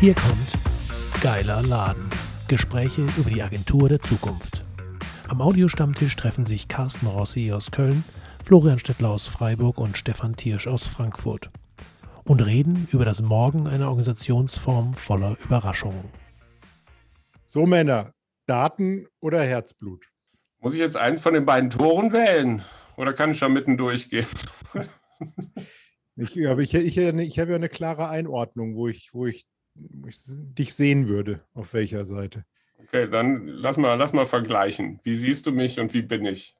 Hier kommt Geiler Laden. Gespräche über die Agentur der Zukunft. Am Audiostammtisch treffen sich Carsten Rossi aus Köln, Florian Stettler aus Freiburg und Stefan Thiersch aus Frankfurt und reden über das Morgen einer Organisationsform voller Überraschungen. So Männer, Daten oder Herzblut? Muss ich jetzt eins von den beiden Toren wählen? Oder kann ich da mitten durchgehen? ich, aber ich, ich, ich habe ja eine klare Einordnung, wo ich, wo ich, ich dich sehen würde, auf welcher Seite. Okay, dann lass mal, lass mal vergleichen. Wie siehst du mich und wie bin ich?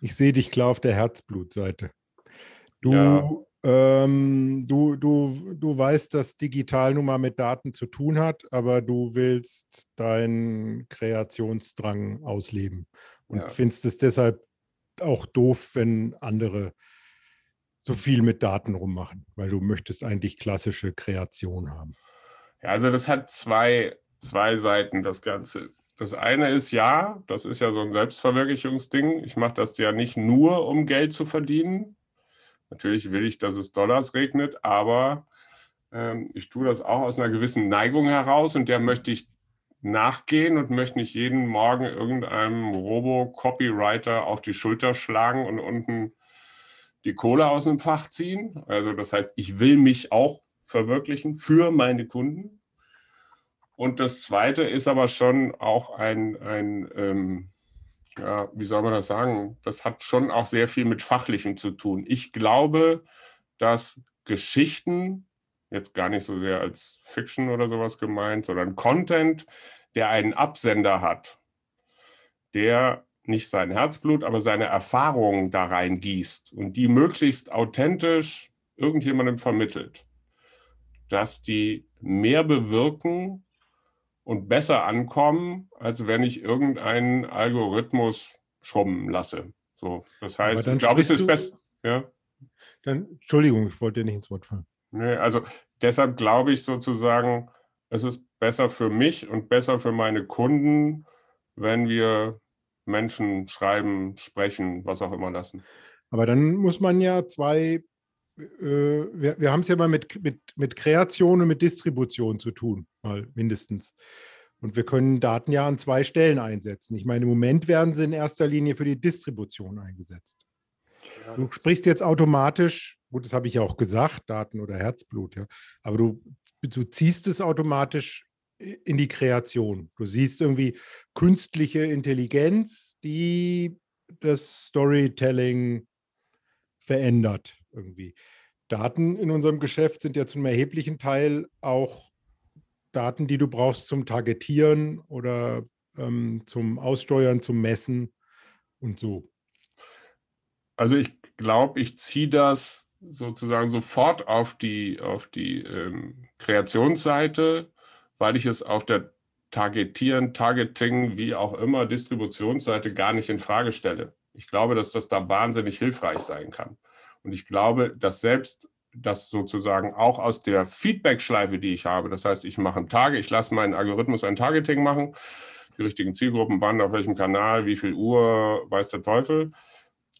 Ich sehe dich klar auf der Herzblutseite. Du, ja. ähm, du, du, du weißt, dass digital nun mal mit Daten zu tun hat, aber du willst deinen Kreationsdrang ausleben und ja. findest es deshalb auch doof, wenn andere so viel mit Daten rummachen, weil du möchtest eigentlich klassische Kreation haben. Ja, also das hat zwei, zwei Seiten, das Ganze. Das eine ist ja, das ist ja so ein Selbstverwirklichungsding. Ich mache das ja nicht nur, um Geld zu verdienen. Natürlich will ich, dass es Dollars regnet, aber ähm, ich tue das auch aus einer gewissen Neigung heraus und der möchte ich nachgehen und möchte nicht jeden Morgen irgendeinem Robo-Copywriter auf die Schulter schlagen und unten die Kohle aus dem Fach ziehen. Also das heißt, ich will mich auch verwirklichen für meine Kunden. Und das Zweite ist aber schon auch ein, ein ähm, ja, wie soll man das sagen? Das hat schon auch sehr viel mit Fachlichem zu tun. Ich glaube, dass Geschichten jetzt gar nicht so sehr als Fiction oder sowas gemeint, sondern Content, der einen Absender hat, der nicht sein Herzblut, aber seine Erfahrungen da rein gießt und die möglichst authentisch irgendjemandem vermittelt, dass die mehr bewirken und besser ankommen, als wenn ich irgendeinen Algorithmus schrubben lasse. So, das heißt, ich glaube, es ist besser. Ja? Dann, Entschuldigung, ich wollte dir nicht ins Wort fallen. Nee, also deshalb glaube ich sozusagen, es ist besser für mich und besser für meine Kunden, wenn wir Menschen schreiben, sprechen, was auch immer lassen. Aber dann muss man ja zwei, wir, wir haben es ja mal mit, mit, mit Kreation und mit Distribution zu tun, mal mindestens. Und wir können Daten ja an zwei Stellen einsetzen. Ich meine, im Moment werden sie in erster Linie für die Distribution eingesetzt. Du sprichst jetzt automatisch, gut, das habe ich ja auch gesagt, Daten oder Herzblut, ja, aber du, du ziehst es automatisch in die Kreation. Du siehst irgendwie künstliche Intelligenz, die das Storytelling verändert irgendwie. Daten in unserem Geschäft sind ja zum erheblichen Teil auch Daten, die du brauchst zum Targetieren oder ähm, zum Aussteuern, zum Messen und so. Also ich glaube, ich ziehe das sozusagen sofort auf die, auf die ähm, Kreationsseite weil ich es auf der Targetieren, Targeting, wie auch immer, Distributionsseite gar nicht in Frage stelle. Ich glaube, dass das da wahnsinnig hilfreich sein kann. Und ich glaube, dass selbst das sozusagen auch aus der Feedback-Schleife, die ich habe, das heißt, ich mache ein Tage, ich lasse meinen Algorithmus ein Targeting machen, die richtigen Zielgruppen, wann, auf welchem Kanal, wie viel Uhr, weiß der Teufel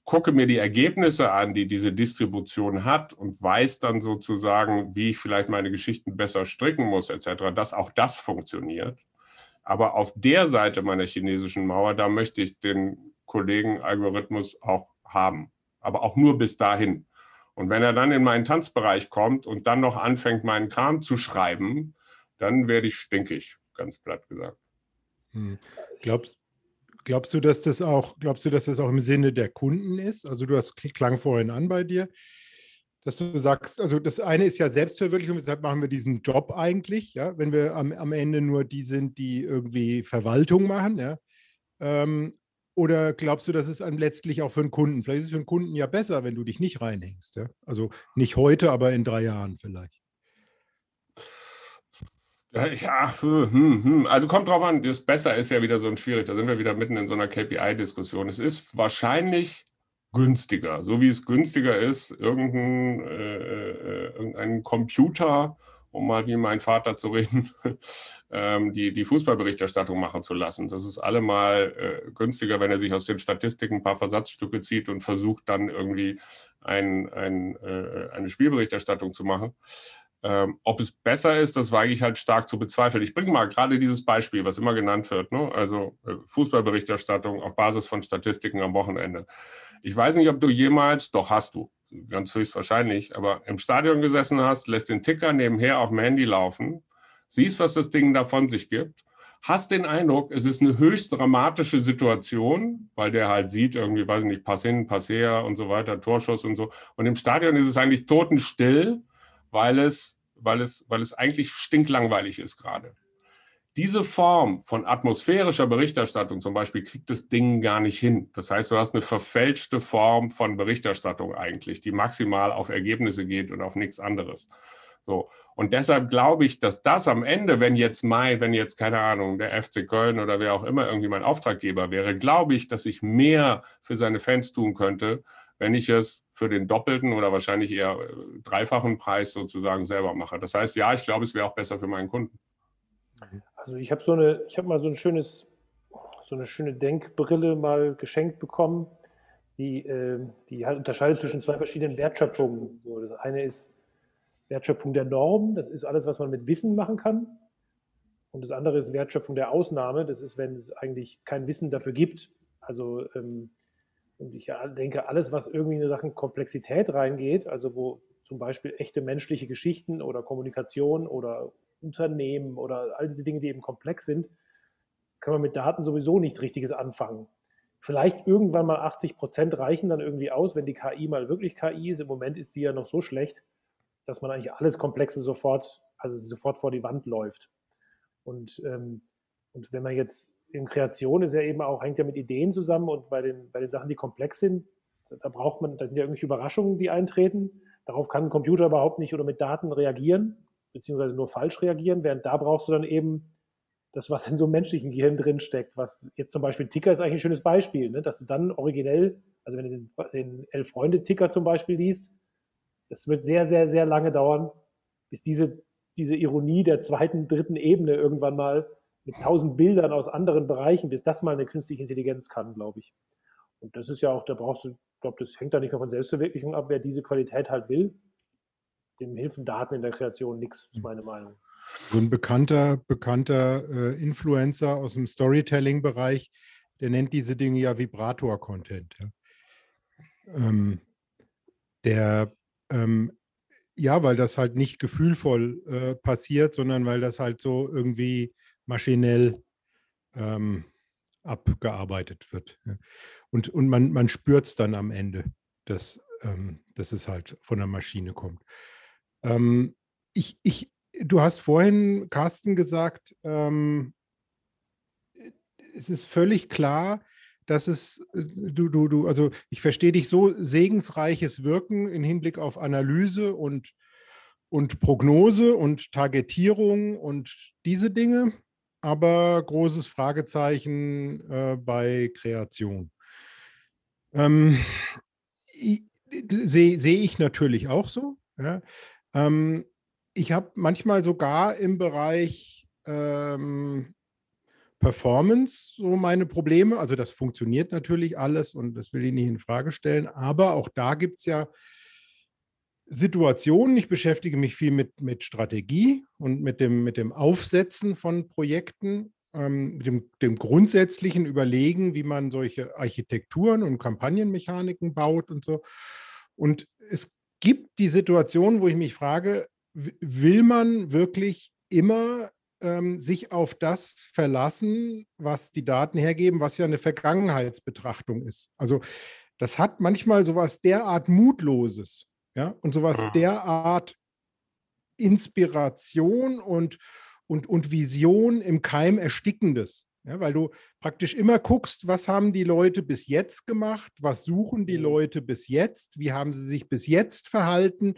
gucke mir die Ergebnisse an, die diese Distribution hat und weiß dann sozusagen, wie ich vielleicht meine Geschichten besser stricken muss, etc., dass auch das funktioniert. Aber auf der Seite meiner chinesischen Mauer, da möchte ich den Kollegen Algorithmus auch haben, aber auch nur bis dahin. Und wenn er dann in meinen Tanzbereich kommt und dann noch anfängt, meinen Kram zu schreiben, dann werde ich stinkig, ganz platt gesagt. Hm. Glaubst, Glaubst du, dass das auch, glaubst du, dass das auch im Sinne der Kunden ist? Also du hast klang vorhin an bei dir, dass du sagst, also das eine ist ja Selbstverwirklichung, deshalb machen wir diesen Job eigentlich, ja, wenn wir am, am Ende nur die sind, die irgendwie Verwaltung machen, ja. Ähm, oder glaubst du, dass es letztlich auch für einen Kunden, vielleicht ist es für einen Kunden ja besser, wenn du dich nicht reinhängst, ja? Also nicht heute, aber in drei Jahren vielleicht. Ja, hm, hm. also kommt drauf an, das Besser ist ja wieder so ein schwierig. Da sind wir wieder mitten in so einer KPI-Diskussion. Es ist wahrscheinlich günstiger, so wie es günstiger ist, irgendein, äh, äh, irgendeinen Computer, um mal wie mein Vater zu reden, ähm, die, die Fußballberichterstattung machen zu lassen. Das ist allemal äh, günstiger, wenn er sich aus den Statistiken ein paar Versatzstücke zieht und versucht dann irgendwie ein, ein, äh, eine Spielberichterstattung zu machen. Ähm, ob es besser ist, das wage ich halt stark zu bezweifeln. Ich bringe mal gerade dieses Beispiel, was immer genannt wird, ne? also äh, Fußballberichterstattung auf Basis von Statistiken am Wochenende. Ich weiß nicht, ob du jemals, doch hast du, ganz höchstwahrscheinlich, aber im Stadion gesessen hast, lässt den Ticker nebenher auf dem Handy laufen, siehst, was das Ding da von sich gibt, hast den Eindruck, es ist eine höchst dramatische Situation, weil der halt sieht, irgendwie, weiß ich nicht, Pass hin, Pass her und so weiter, Torschuss und so. Und im Stadion ist es eigentlich totenstill weil es, weil es, weil es eigentlich stinklangweilig ist gerade. Diese Form von atmosphärischer Berichterstattung zum Beispiel kriegt das Ding gar nicht hin. Das heißt, du hast eine verfälschte Form von Berichterstattung eigentlich, die maximal auf Ergebnisse geht und auf nichts anderes. So. Und deshalb glaube ich, dass das am Ende, wenn jetzt mein, wenn jetzt, keine Ahnung, der FC Köln oder wer auch immer irgendwie mein Auftraggeber wäre, glaube ich, dass ich mehr für seine Fans tun könnte, wenn ich es für den doppelten oder wahrscheinlich eher äh, dreifachen Preis sozusagen selber mache. Das heißt, ja, ich glaube, es wäre auch besser für meinen Kunden. Also ich habe so eine, ich habe mal so ein schönes, so eine schöne Denkbrille mal geschenkt bekommen, die, äh, die halt unterscheidet zwischen zwei verschiedenen Wertschöpfungen. So, das eine ist Wertschöpfung der Norm, das ist alles, was man mit Wissen machen kann. Und das andere ist Wertschöpfung der Ausnahme, das ist, wenn es eigentlich kein Wissen dafür gibt. Also ähm, und ich denke, alles, was irgendwie in Sachen Komplexität reingeht, also wo zum Beispiel echte menschliche Geschichten oder Kommunikation oder Unternehmen oder all diese Dinge, die eben komplex sind, kann man mit Daten sowieso nichts Richtiges anfangen. Vielleicht irgendwann mal 80 Prozent reichen dann irgendwie aus, wenn die KI mal wirklich KI ist. Im Moment ist sie ja noch so schlecht, dass man eigentlich alles Komplexe sofort, also sofort vor die Wand läuft. Und, ähm, und wenn man jetzt in Kreation ist ja eben auch, hängt ja mit Ideen zusammen und bei den, bei den Sachen, die komplex sind, da braucht man, da sind ja irgendwelche Überraschungen, die eintreten. Darauf kann ein Computer überhaupt nicht oder mit Daten reagieren, beziehungsweise nur falsch reagieren, während da brauchst du dann eben das, was in so einem menschlichen Gehirn drinsteckt. Was jetzt zum Beispiel Ticker ist eigentlich ein schönes Beispiel, ne? dass du dann originell, also wenn du den, den Elf-Freunde-Ticker zum Beispiel liest, das wird sehr, sehr, sehr lange dauern, bis diese, diese Ironie der zweiten, dritten Ebene irgendwann mal mit tausend Bildern aus anderen Bereichen, bis das mal eine künstliche Intelligenz kann, glaube ich. Und das ist ja auch, da brauchst du, ich glaube, das hängt da nicht nur von Selbstverwirklichung ab, wer diese Qualität halt will. Dem helfen Daten in der Kreation nichts, ist meine Meinung. So ein bekannter, bekannter äh, Influencer aus dem Storytelling-Bereich, der nennt diese Dinge ja Vibrator-Content. Ja. Ähm, der, ähm, ja, weil das halt nicht gefühlvoll äh, passiert, sondern weil das halt so irgendwie maschinell ähm, abgearbeitet wird. Ja. Und, und man, man spürt es dann am Ende, dass, ähm, dass es halt von der Maschine kommt. Ähm, ich, ich, du hast vorhin, Carsten, gesagt, ähm, es ist völlig klar, dass es, äh, du, du, du, also ich verstehe dich so, segensreiches Wirken im Hinblick auf Analyse und, und Prognose und Targetierung und diese Dinge aber großes Fragezeichen äh, bei Kreation. Ähm, Sehe seh ich natürlich auch so. Ja. Ähm, ich habe manchmal sogar im Bereich ähm, Performance so meine Probleme. Also das funktioniert natürlich alles und das will ich nicht in Frage stellen. Aber auch da gibt es ja Situationen. Ich beschäftige mich viel mit, mit Strategie und mit dem, mit dem Aufsetzen von Projekten, ähm, mit dem, dem grundsätzlichen Überlegen, wie man solche Architekturen und Kampagnenmechaniken baut und so. Und es gibt die Situation, wo ich mich frage, will man wirklich immer ähm, sich auf das verlassen, was die Daten hergeben, was ja eine Vergangenheitsbetrachtung ist? Also das hat manchmal sowas derart Mutloses ja, und sowas mhm. derart Inspiration und, und, und Vision im Keim erstickendes. Ja, weil du praktisch immer guckst, was haben die Leute bis jetzt gemacht, was suchen die mhm. Leute bis jetzt, wie haben sie sich bis jetzt verhalten,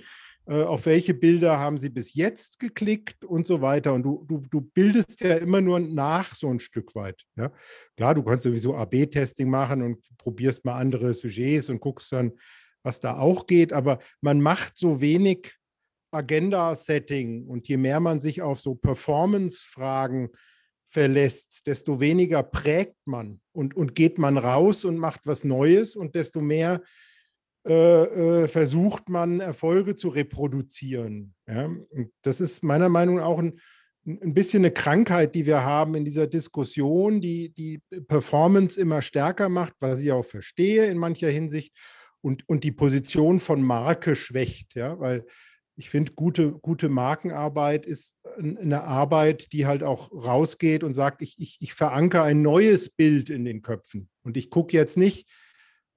äh, auf welche Bilder haben sie bis jetzt geklickt und so weiter. Und du, du, du bildest ja immer nur nach so ein Stück weit. Ja? Klar, du kannst sowieso AB-Testing machen und probierst mal andere Sujets und guckst dann, was da auch geht, aber man macht so wenig Agenda-Setting und je mehr man sich auf so Performance-Fragen verlässt, desto weniger prägt man und, und geht man raus und macht was Neues und desto mehr äh, äh, versucht man Erfolge zu reproduzieren. Ja? das ist meiner Meinung nach auch ein, ein bisschen eine Krankheit, die wir haben in dieser Diskussion, die die Performance immer stärker macht, was ich auch verstehe in mancher Hinsicht und, und die Position von Marke schwächt, ja, weil ich finde, gute, gute Markenarbeit ist eine Arbeit, die halt auch rausgeht und sagt, ich, ich, ich verankere ein neues Bild in den Köpfen. Und ich gucke jetzt nicht,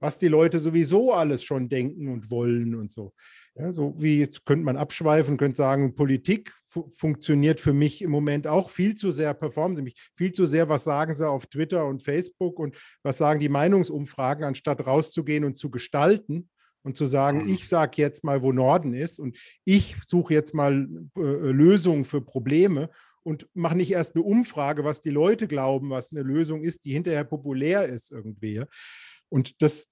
was die Leute sowieso alles schon denken und wollen und so. Ja, so wie jetzt könnte man abschweifen, könnte sagen, Politik fu funktioniert für mich im Moment auch viel zu sehr, performen mich viel zu sehr, was sagen sie auf Twitter und Facebook und was sagen die Meinungsumfragen, anstatt rauszugehen und zu gestalten und zu sagen, mhm. ich sage jetzt mal, wo Norden ist und ich suche jetzt mal äh, Lösungen für Probleme und mache nicht erst eine Umfrage, was die Leute glauben, was eine Lösung ist, die hinterher populär ist irgendwie. Und das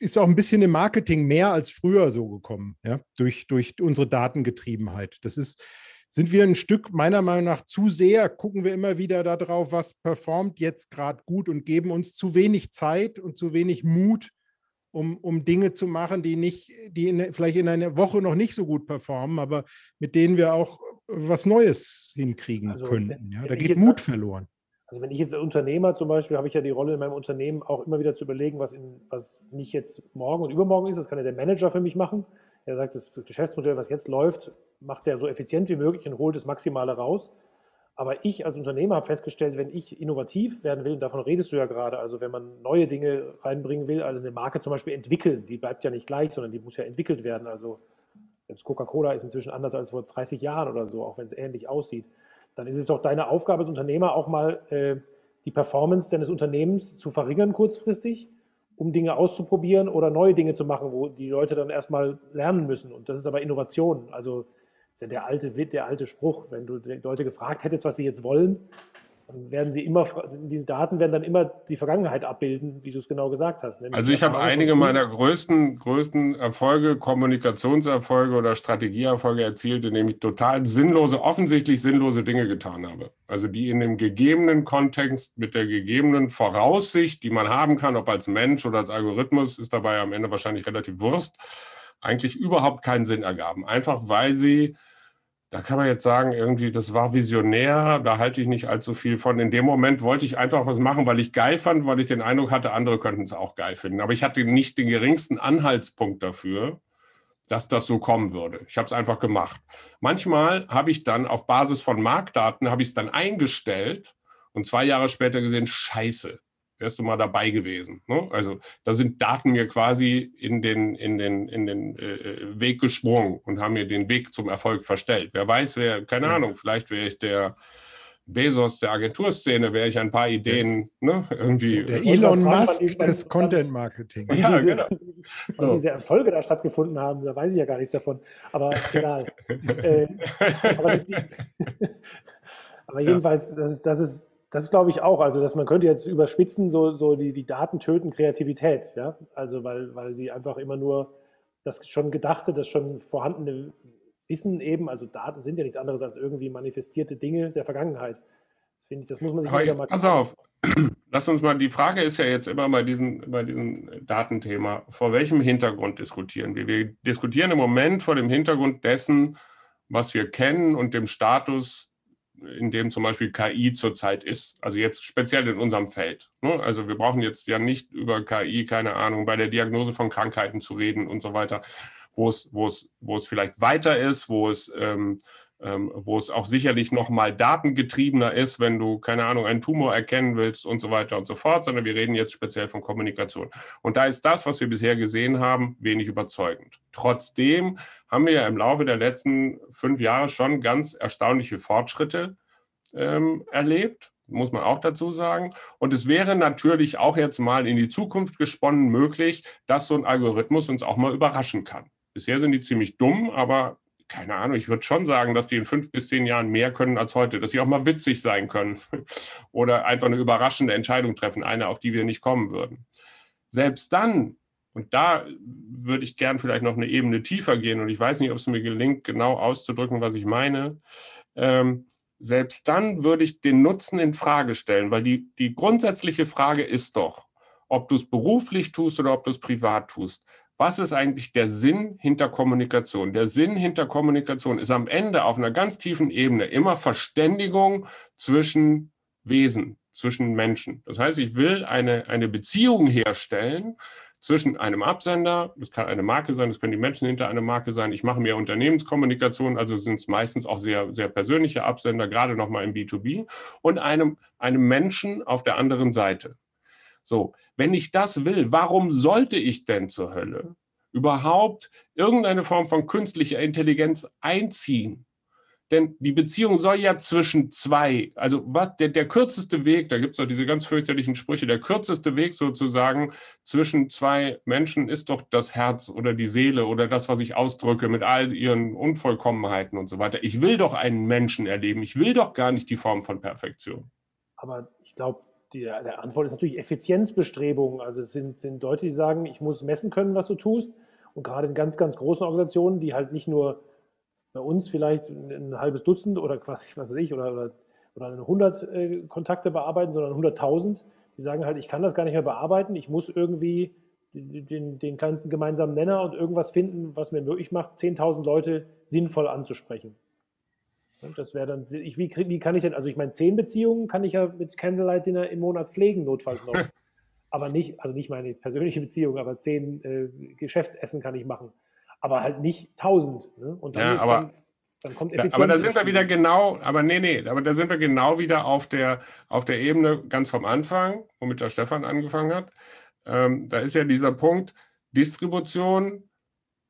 ist auch ein bisschen im Marketing mehr als früher so gekommen, ja, durch, durch unsere Datengetriebenheit. Das ist, sind wir ein Stück meiner Meinung nach zu sehr, gucken wir immer wieder darauf, was performt jetzt gerade gut und geben uns zu wenig Zeit und zu wenig Mut, um, um Dinge zu machen, die nicht, die in, vielleicht in einer Woche noch nicht so gut performen, aber mit denen wir auch was Neues hinkriegen also, könnten. Ja? Da geht Mut verloren. Also wenn ich jetzt Unternehmer zum Beispiel, habe ich ja die Rolle in meinem Unternehmen auch immer wieder zu überlegen, was, in, was nicht jetzt morgen und übermorgen ist. Das kann ja der Manager für mich machen. Er sagt, das Geschäftsmodell, was jetzt läuft, macht er so effizient wie möglich und holt das Maximale raus. Aber ich als Unternehmer habe festgestellt, wenn ich innovativ werden will, und davon redest du ja gerade, also wenn man neue Dinge reinbringen will, also eine Marke zum Beispiel entwickeln, die bleibt ja nicht gleich, sondern die muss ja entwickelt werden. Also jetzt Coca-Cola ist inzwischen anders als vor 30 Jahren oder so, auch wenn es ähnlich aussieht dann ist es doch deine Aufgabe als Unternehmer auch mal äh, die Performance deines Unternehmens zu verringern kurzfristig, um Dinge auszuprobieren oder neue Dinge zu machen, wo die Leute dann erstmal lernen müssen. Und das ist aber Innovation. Also ist ja der alte, der alte Spruch, wenn du die Leute gefragt hättest, was sie jetzt wollen, dann werden sie immer, diese Daten werden dann immer die Vergangenheit abbilden, wie du es genau gesagt hast. Also ich habe einige meiner größten, größten Erfolge, Kommunikationserfolge oder Strategieerfolge erzielt, indem ich total sinnlose, offensichtlich sinnlose Dinge getan habe. Also die in dem gegebenen Kontext mit der gegebenen Voraussicht, die man haben kann, ob als Mensch oder als Algorithmus, ist dabei am Ende wahrscheinlich relativ Wurst, eigentlich überhaupt keinen Sinn ergaben. Einfach weil sie da kann man jetzt sagen, irgendwie, das war visionär, da halte ich nicht allzu viel von. In dem Moment wollte ich einfach was machen, weil ich geil fand, weil ich den Eindruck hatte, andere könnten es auch geil finden. Aber ich hatte nicht den geringsten Anhaltspunkt dafür, dass das so kommen würde. Ich habe es einfach gemacht. Manchmal habe ich dann auf Basis von Marktdaten, habe ich es dann eingestellt und zwei Jahre später gesehen, scheiße, wärst du mal dabei gewesen. Ne? Also da sind Daten mir quasi in den, in den, in den äh, Weg gesprungen und haben mir den Weg zum Erfolg verstellt. Wer weiß, wer, keine ja. Ahnung, vielleicht wäre ich der Bezos der Agenturszene, wäre ich ein paar Ideen ne, irgendwie. Der Elon Musk des Content Marketing. Ja, diese, genau. so. diese Erfolge da stattgefunden haben, da weiß ich ja gar nichts davon. Aber egal. äh, aber, aber, jedenfalls, das ist, das ist das ist, glaube ich, auch. Also, dass man könnte jetzt überspitzen, so, so die, die Daten töten Kreativität. Ja? Also, weil, weil sie einfach immer nur das schon Gedachte, das schon vorhandene Wissen eben, also Daten sind ja nichts anderes als irgendwie manifestierte Dinge der Vergangenheit. Das finde ich, das muss man sich Aber jetzt, mal Pass auf, lass uns mal, die Frage ist ja jetzt immer bei diesem, bei diesem Datenthema, vor welchem Hintergrund diskutieren wir? Wir diskutieren im Moment vor dem Hintergrund dessen, was wir kennen und dem Status in dem zum Beispiel KI zurzeit ist. Also jetzt speziell in unserem Feld. Ne? Also wir brauchen jetzt ja nicht über KI, keine Ahnung, bei der Diagnose von Krankheiten zu reden und so weiter, wo es, wo es, wo es vielleicht weiter ist, wo es ähm, ähm, wo es auch sicherlich noch mal datengetriebener ist, wenn du, keine Ahnung, einen Tumor erkennen willst und so weiter und so fort, sondern wir reden jetzt speziell von Kommunikation. Und da ist das, was wir bisher gesehen haben, wenig überzeugend. Trotzdem haben wir ja im Laufe der letzten fünf Jahre schon ganz erstaunliche Fortschritte ähm, erlebt muss man auch dazu sagen. Und es wäre natürlich auch jetzt mal in die Zukunft gesponnen möglich, dass so ein Algorithmus uns auch mal überraschen kann. Bisher sind die ziemlich dumm, aber keine Ahnung, ich würde schon sagen, dass die in fünf bis zehn Jahren mehr können als heute, dass sie auch mal witzig sein können oder einfach eine überraschende Entscheidung treffen, eine, auf die wir nicht kommen würden. Selbst dann, und da würde ich gern vielleicht noch eine Ebene tiefer gehen und ich weiß nicht, ob es mir gelingt, genau auszudrücken, was ich meine. Ähm, selbst dann würde ich den Nutzen in Frage stellen, weil die, die grundsätzliche Frage ist doch, ob du es beruflich tust oder ob du es privat tust was ist eigentlich der Sinn hinter Kommunikation? Der Sinn hinter Kommunikation ist am Ende auf einer ganz tiefen Ebene immer Verständigung zwischen Wesen, zwischen Menschen. Das heißt, ich will eine, eine Beziehung herstellen zwischen einem Absender, das kann eine Marke sein, das können die Menschen hinter einer Marke sein. Ich mache mir Unternehmenskommunikation, also sind es meistens auch sehr, sehr persönliche Absender, gerade nochmal im B2B, und einem, einem Menschen auf der anderen Seite. So, wenn ich das will, warum sollte ich denn zur Hölle überhaupt irgendeine Form von künstlicher Intelligenz einziehen? Denn die Beziehung soll ja zwischen zwei, also was, der, der kürzeste Weg, da gibt es doch diese ganz fürchterlichen Sprüche, der kürzeste Weg sozusagen zwischen zwei Menschen ist doch das Herz oder die Seele oder das, was ich ausdrücke mit all ihren Unvollkommenheiten und so weiter. Ich will doch einen Menschen erleben, ich will doch gar nicht die Form von Perfektion. Aber ich glaube, die, der Antwort ist natürlich Effizienzbestrebungen. Also es sind, sind Leute, die sagen, ich muss messen können, was du tust. Und gerade in ganz, ganz großen Organisationen, die halt nicht nur bei uns vielleicht ein halbes Dutzend oder was, was weiß ich, oder, oder, oder 100 äh, Kontakte bearbeiten, sondern 100.000, die sagen halt, ich kann das gar nicht mehr bearbeiten, ich muss irgendwie den, den kleinsten gemeinsamen Nenner und irgendwas finden, was mir möglich macht, 10.000 Leute sinnvoll anzusprechen. Das wäre dann, ich, wie, wie kann ich denn, also ich meine, zehn Beziehungen kann ich ja mit Candlelight Dinner im Monat pflegen, notfalls noch. aber nicht, also nicht meine persönliche Beziehung, aber zehn äh, Geschäftsessen kann ich machen. Aber halt nicht tausend. Ne? Und dann, ja, aber, dann, dann kommt Effizienz. Aber da sind wir wieder genau, aber nee, nee, aber da sind wir genau wieder auf der, auf der Ebene ganz vom Anfang, womit der Stefan angefangen hat. Ähm, da ist ja dieser Punkt Distribution,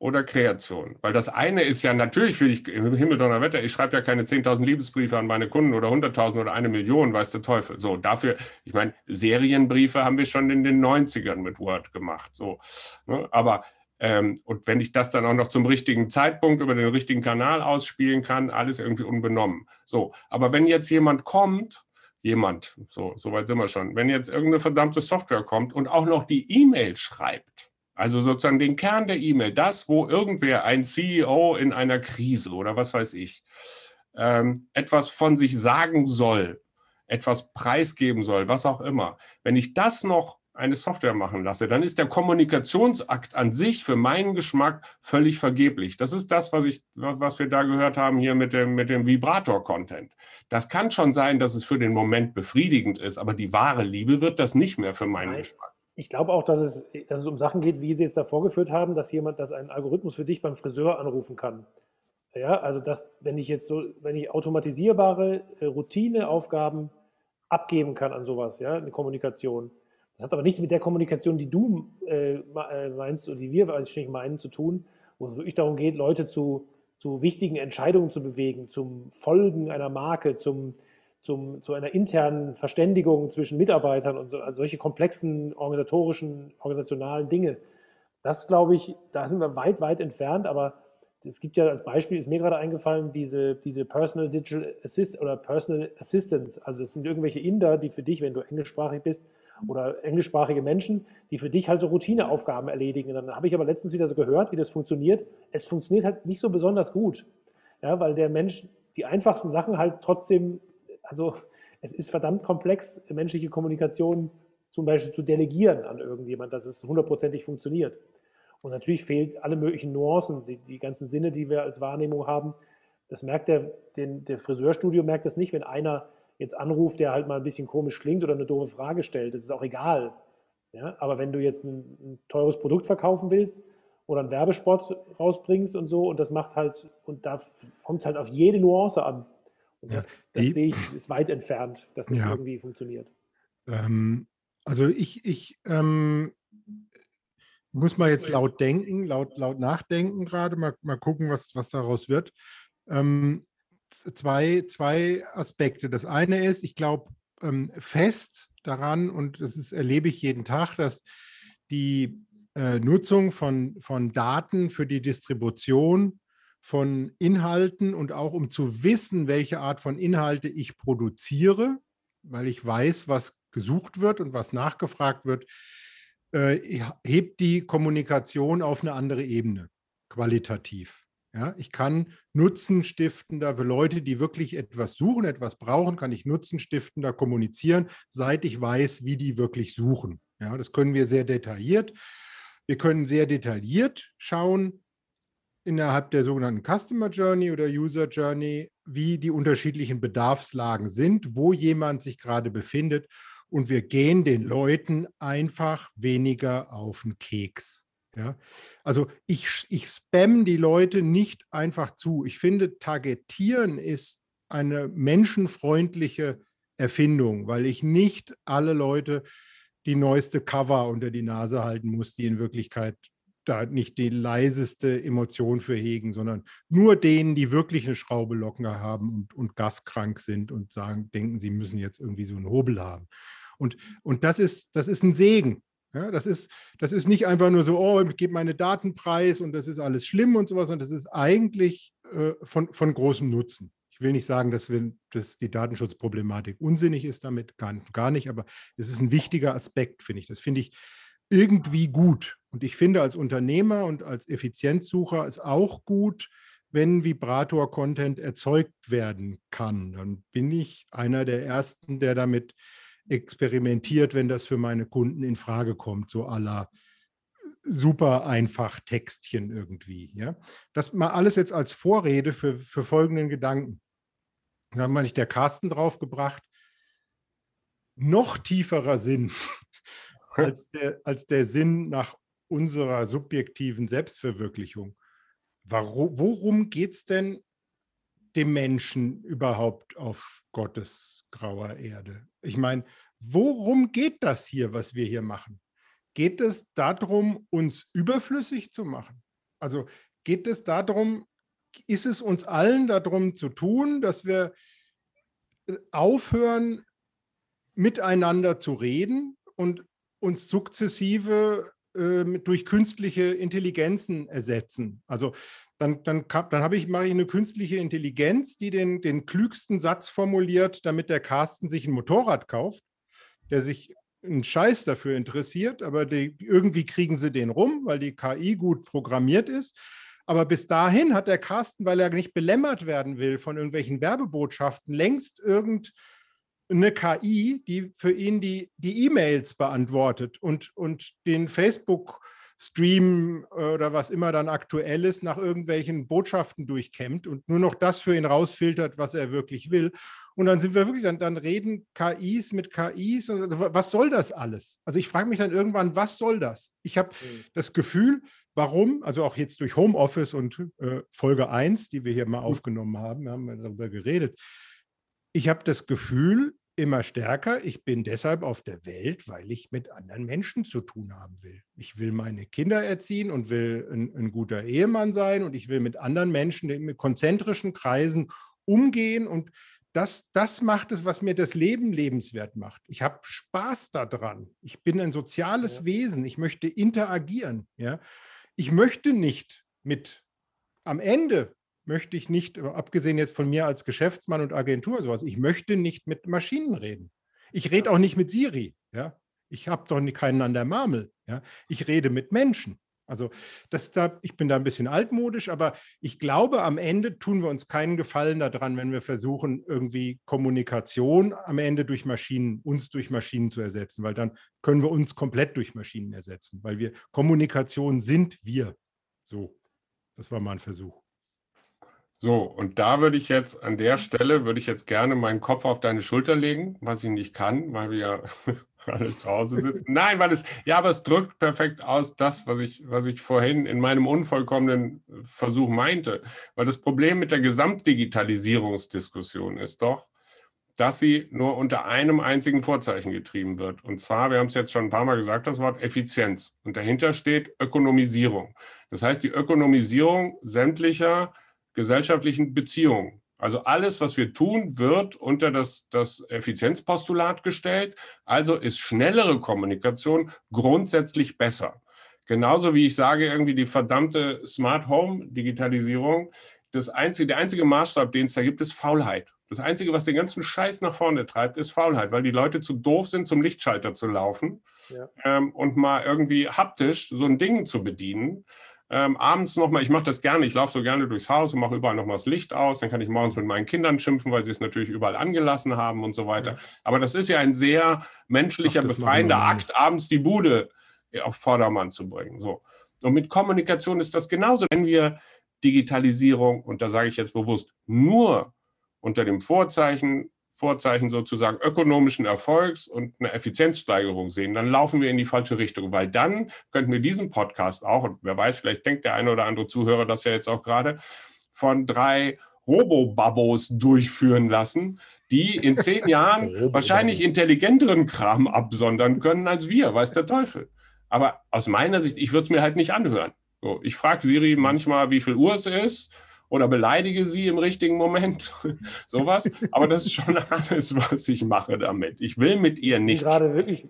oder Kreation? Weil das eine ist ja natürlich, will ich im Himmel Donnerwetter, ich schreibe ja keine 10.000 Liebesbriefe an meine Kunden oder 100.000 oder eine Million, weiß der Teufel. So, dafür, ich meine, Serienbriefe haben wir schon in den 90ern mit Word gemacht. So, ne? aber ähm, und wenn ich das dann auch noch zum richtigen Zeitpunkt über den richtigen Kanal ausspielen kann, alles irgendwie unbenommen. So, aber wenn jetzt jemand kommt, jemand, so, so weit sind wir schon, wenn jetzt irgendeine verdammte Software kommt und auch noch die E-Mail schreibt, also sozusagen den Kern der E-Mail, das, wo irgendwer, ein CEO in einer Krise oder was weiß ich, ähm, etwas von sich sagen soll, etwas preisgeben soll, was auch immer. Wenn ich das noch eine Software machen lasse, dann ist der Kommunikationsakt an sich für meinen Geschmack völlig vergeblich. Das ist das, was, ich, was wir da gehört haben hier mit dem, mit dem Vibrator-Content. Das kann schon sein, dass es für den Moment befriedigend ist, aber die wahre Liebe wird das nicht mehr für meinen Nein. Geschmack. Ich glaube auch, dass es, dass es um Sachen geht, wie Sie es da vorgeführt haben, dass jemand, dass ein Algorithmus für dich beim Friseur anrufen kann. Ja, also dass, wenn ich jetzt so, wenn ich automatisierbare äh, Routineaufgaben abgeben kann an sowas, ja, eine Kommunikation. Das hat aber nichts mit der Kommunikation, die du äh, äh meinst und die wir wahrscheinlich meinen, zu tun, wo es wirklich darum geht, Leute zu, zu wichtigen Entscheidungen zu bewegen, zum Folgen einer Marke, zum zum, zu einer internen Verständigung zwischen Mitarbeitern und so, also solche komplexen organisatorischen, organisationalen Dinge. Das glaube ich, da sind wir weit, weit entfernt, aber es gibt ja als Beispiel, ist mir gerade eingefallen, diese, diese Personal Digital Assist oder Personal Assistance. Also das sind irgendwelche Inder, die für dich, wenn du englischsprachig bist, oder englischsprachige Menschen, die für dich halt so Routineaufgaben erledigen. Und dann habe ich aber letztens wieder so gehört, wie das funktioniert. Es funktioniert halt nicht so besonders gut. Ja, weil der Mensch die einfachsten Sachen halt trotzdem also es ist verdammt komplex, menschliche Kommunikation zum Beispiel zu delegieren an irgendjemand, dass es hundertprozentig funktioniert. Und natürlich fehlt alle möglichen Nuancen, die, die ganzen Sinne, die wir als Wahrnehmung haben. Das merkt der, den, der Friseurstudio merkt das nicht, wenn einer jetzt anruft, der halt mal ein bisschen komisch klingt oder eine doofe Frage stellt. Das ist auch egal. Ja? Aber wenn du jetzt ein, ein teures Produkt verkaufen willst oder einen Werbespot rausbringst und so, und das macht halt, und da kommt es halt auf jede Nuance an. Und das, das die, sehe ich, ist weit entfernt, dass es ja, irgendwie funktioniert. Ähm, also ich, ich ähm, muss mal jetzt laut denken, laut, laut nachdenken gerade, mal, mal gucken, was, was daraus wird. Ähm, zwei, zwei Aspekte. Das eine ist, ich glaube ähm, fest daran, und das ist, erlebe ich jeden Tag, dass die äh, Nutzung von, von Daten für die Distribution von Inhalten und auch um zu wissen, welche Art von Inhalte ich produziere, weil ich weiß, was gesucht wird und was nachgefragt wird, äh, hebt die Kommunikation auf eine andere Ebene, qualitativ. Ja, ich kann Nutzen stiftender für Leute, die wirklich etwas suchen, etwas brauchen, kann ich Nutzen stiftender kommunizieren, seit ich weiß, wie die wirklich suchen. Ja, das können wir sehr detailliert. Wir können sehr detailliert schauen innerhalb der sogenannten Customer Journey oder User Journey, wie die unterschiedlichen Bedarfslagen sind, wo jemand sich gerade befindet. Und wir gehen den Leuten einfach weniger auf den Keks. Ja? Also ich, ich spam die Leute nicht einfach zu. Ich finde, Targetieren ist eine menschenfreundliche Erfindung, weil ich nicht alle Leute die neueste Cover unter die Nase halten muss, die in Wirklichkeit da nicht die leiseste Emotion für hegen, sondern nur denen, die wirklich eine Schraube locker haben und, und gaskrank sind und sagen, denken, sie müssen jetzt irgendwie so einen Hobel haben. Und, und das, ist, das ist ein Segen. Ja, das, ist, das ist nicht einfach nur so, oh, ich gebe meine Daten preis und das ist alles schlimm und sowas, sondern das ist eigentlich äh, von, von großem Nutzen. Ich will nicht sagen, dass, wir, dass die Datenschutzproblematik unsinnig ist damit, gar, gar nicht, aber es ist ein wichtiger Aspekt, finde ich. Das finde ich irgendwie gut. Und ich finde als Unternehmer und als Effizienzsucher es auch gut, wenn Vibrator-Content erzeugt werden kann. Dann bin ich einer der Ersten, der damit experimentiert, wenn das für meine Kunden in Frage kommt, so aller super einfach Textchen irgendwie. Ja? Das mal alles jetzt als Vorrede für, für folgenden Gedanken. Da haben wir nicht der Carsten draufgebracht. Noch tieferer Sinn als der, als der Sinn nach unserer subjektiven Selbstverwirklichung. Warum, worum geht es denn dem Menschen überhaupt auf Gottes grauer Erde? Ich meine, worum geht das hier, was wir hier machen? Geht es darum, uns überflüssig zu machen? Also geht es darum, ist es uns allen darum zu tun, dass wir äh, aufhören, miteinander zu reden und uns sukzessive äh, durch künstliche Intelligenzen ersetzen. Also dann, dann, dann habe ich, mache ich eine künstliche Intelligenz, die den, den klügsten Satz formuliert, damit der Carsten sich ein Motorrad kauft, der sich einen Scheiß dafür interessiert, aber die, irgendwie kriegen sie den rum, weil die KI gut programmiert ist. Aber bis dahin hat der Carsten, weil er nicht belämmert werden will von irgendwelchen Werbebotschaften, längst irgendeine KI, die für ihn die E-Mails beantwortet und, und den Facebook- Stream oder was immer dann aktuell ist, nach irgendwelchen Botschaften durchkämmt und nur noch das für ihn rausfiltert, was er wirklich will. Und dann sind wir wirklich, dann, dann reden KIs mit KIs. Und, was soll das alles? Also ich frage mich dann irgendwann, was soll das? Ich habe mhm. das Gefühl, Warum? Also auch jetzt durch Homeoffice und äh, Folge 1, die wir hier mal aufgenommen haben, haben wir darüber geredet. Ich habe das Gefühl immer stärker, ich bin deshalb auf der Welt, weil ich mit anderen Menschen zu tun haben will. Ich will meine Kinder erziehen und will ein, ein guter Ehemann sein und ich will mit anderen Menschen in konzentrischen Kreisen umgehen und das, das macht es, was mir das Leben lebenswert macht. Ich habe Spaß daran. Ich bin ein soziales ja. Wesen. Ich möchte interagieren. Ja? ich möchte nicht mit, am Ende möchte ich nicht, abgesehen jetzt von mir als Geschäftsmann und Agentur, sowas, ich möchte nicht mit Maschinen reden. Ich rede auch nicht mit Siri. Ja? Ich habe doch keinen an der Marmel. Ja? Ich rede mit Menschen. Also das da, ich bin da ein bisschen altmodisch, aber ich glaube, am Ende tun wir uns keinen Gefallen daran, wenn wir versuchen, irgendwie Kommunikation am Ende durch Maschinen, uns durch Maschinen zu ersetzen, weil dann können wir uns komplett durch Maschinen ersetzen, weil wir Kommunikation sind wir. So, das war mal ein Versuch. So, und da würde ich jetzt an der Stelle, würde ich jetzt gerne meinen Kopf auf deine Schulter legen, was ich nicht kann, weil wir ja alle zu Hause sitzen. Nein, weil es, ja, aber es drückt perfekt aus das, was ich, was ich vorhin in meinem unvollkommenen Versuch meinte. Weil das Problem mit der Gesamtdigitalisierungsdiskussion ist doch, dass sie nur unter einem einzigen Vorzeichen getrieben wird. Und zwar, wir haben es jetzt schon ein paar Mal gesagt, das Wort Effizienz. Und dahinter steht Ökonomisierung. Das heißt, die Ökonomisierung sämtlicher gesellschaftlichen Beziehungen. Also alles, was wir tun, wird unter das, das Effizienzpostulat gestellt. Also ist schnellere Kommunikation grundsätzlich besser. Genauso wie ich sage, irgendwie die verdammte Smart Home Digitalisierung, das einzige, der einzige Maßstab, den es da gibt, ist Faulheit. Das Einzige, was den ganzen Scheiß nach vorne treibt, ist Faulheit, weil die Leute zu doof sind, zum Lichtschalter zu laufen ja. ähm, und mal irgendwie haptisch so ein Ding zu bedienen ähm, abends nochmal, ich mache das gerne, ich laufe so gerne durchs Haus und mache überall nochmal das Licht aus. Dann kann ich morgens mit meinen Kindern schimpfen, weil sie es natürlich überall angelassen haben und so weiter. Aber das ist ja ein sehr menschlicher, befreiender Akt, abends die Bude auf Vordermann zu bringen. So. Und mit Kommunikation ist das genauso. Wenn wir Digitalisierung, und da sage ich jetzt bewusst, nur unter dem Vorzeichen, Vorzeichen sozusagen ökonomischen Erfolgs und einer Effizienzsteigerung sehen, dann laufen wir in die falsche Richtung, weil dann könnten wir diesen Podcast auch, und wer weiß, vielleicht denkt der eine oder andere Zuhörer das ja jetzt auch gerade, von drei Robo-Babos durchführen lassen, die in zehn Jahren wahrscheinlich intelligenteren Kram absondern können als wir, weiß der Teufel. Aber aus meiner Sicht, ich würde es mir halt nicht anhören. So, ich frage Siri manchmal, wie viel Uhr es ist oder beleidige sie im richtigen Moment. Sowas. Aber das ist schon alles, was ich mache damit. Ich will mit ihr nicht. Ich bin gerade wirklich,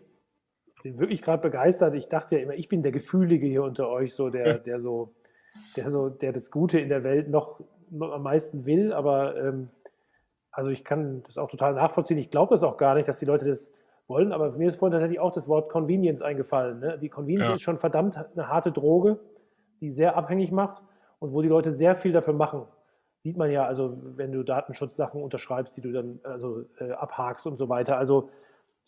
bin wirklich gerade begeistert. Ich dachte ja immer, ich bin der Gefühlige hier unter euch, so der, der so, der so, der das Gute in der Welt noch, noch am meisten will. Aber ähm, also ich kann das auch total nachvollziehen. Ich glaube das auch gar nicht, dass die Leute das wollen, aber mir ist vorhin tatsächlich auch das Wort Convenience eingefallen. Ne? Die Convenience ja. ist schon verdammt eine harte Droge, die sehr abhängig macht und wo die Leute sehr viel dafür machen. Sieht man ja, also wenn du Datenschutzsachen unterschreibst, die du dann also äh, abhakst und so weiter. Also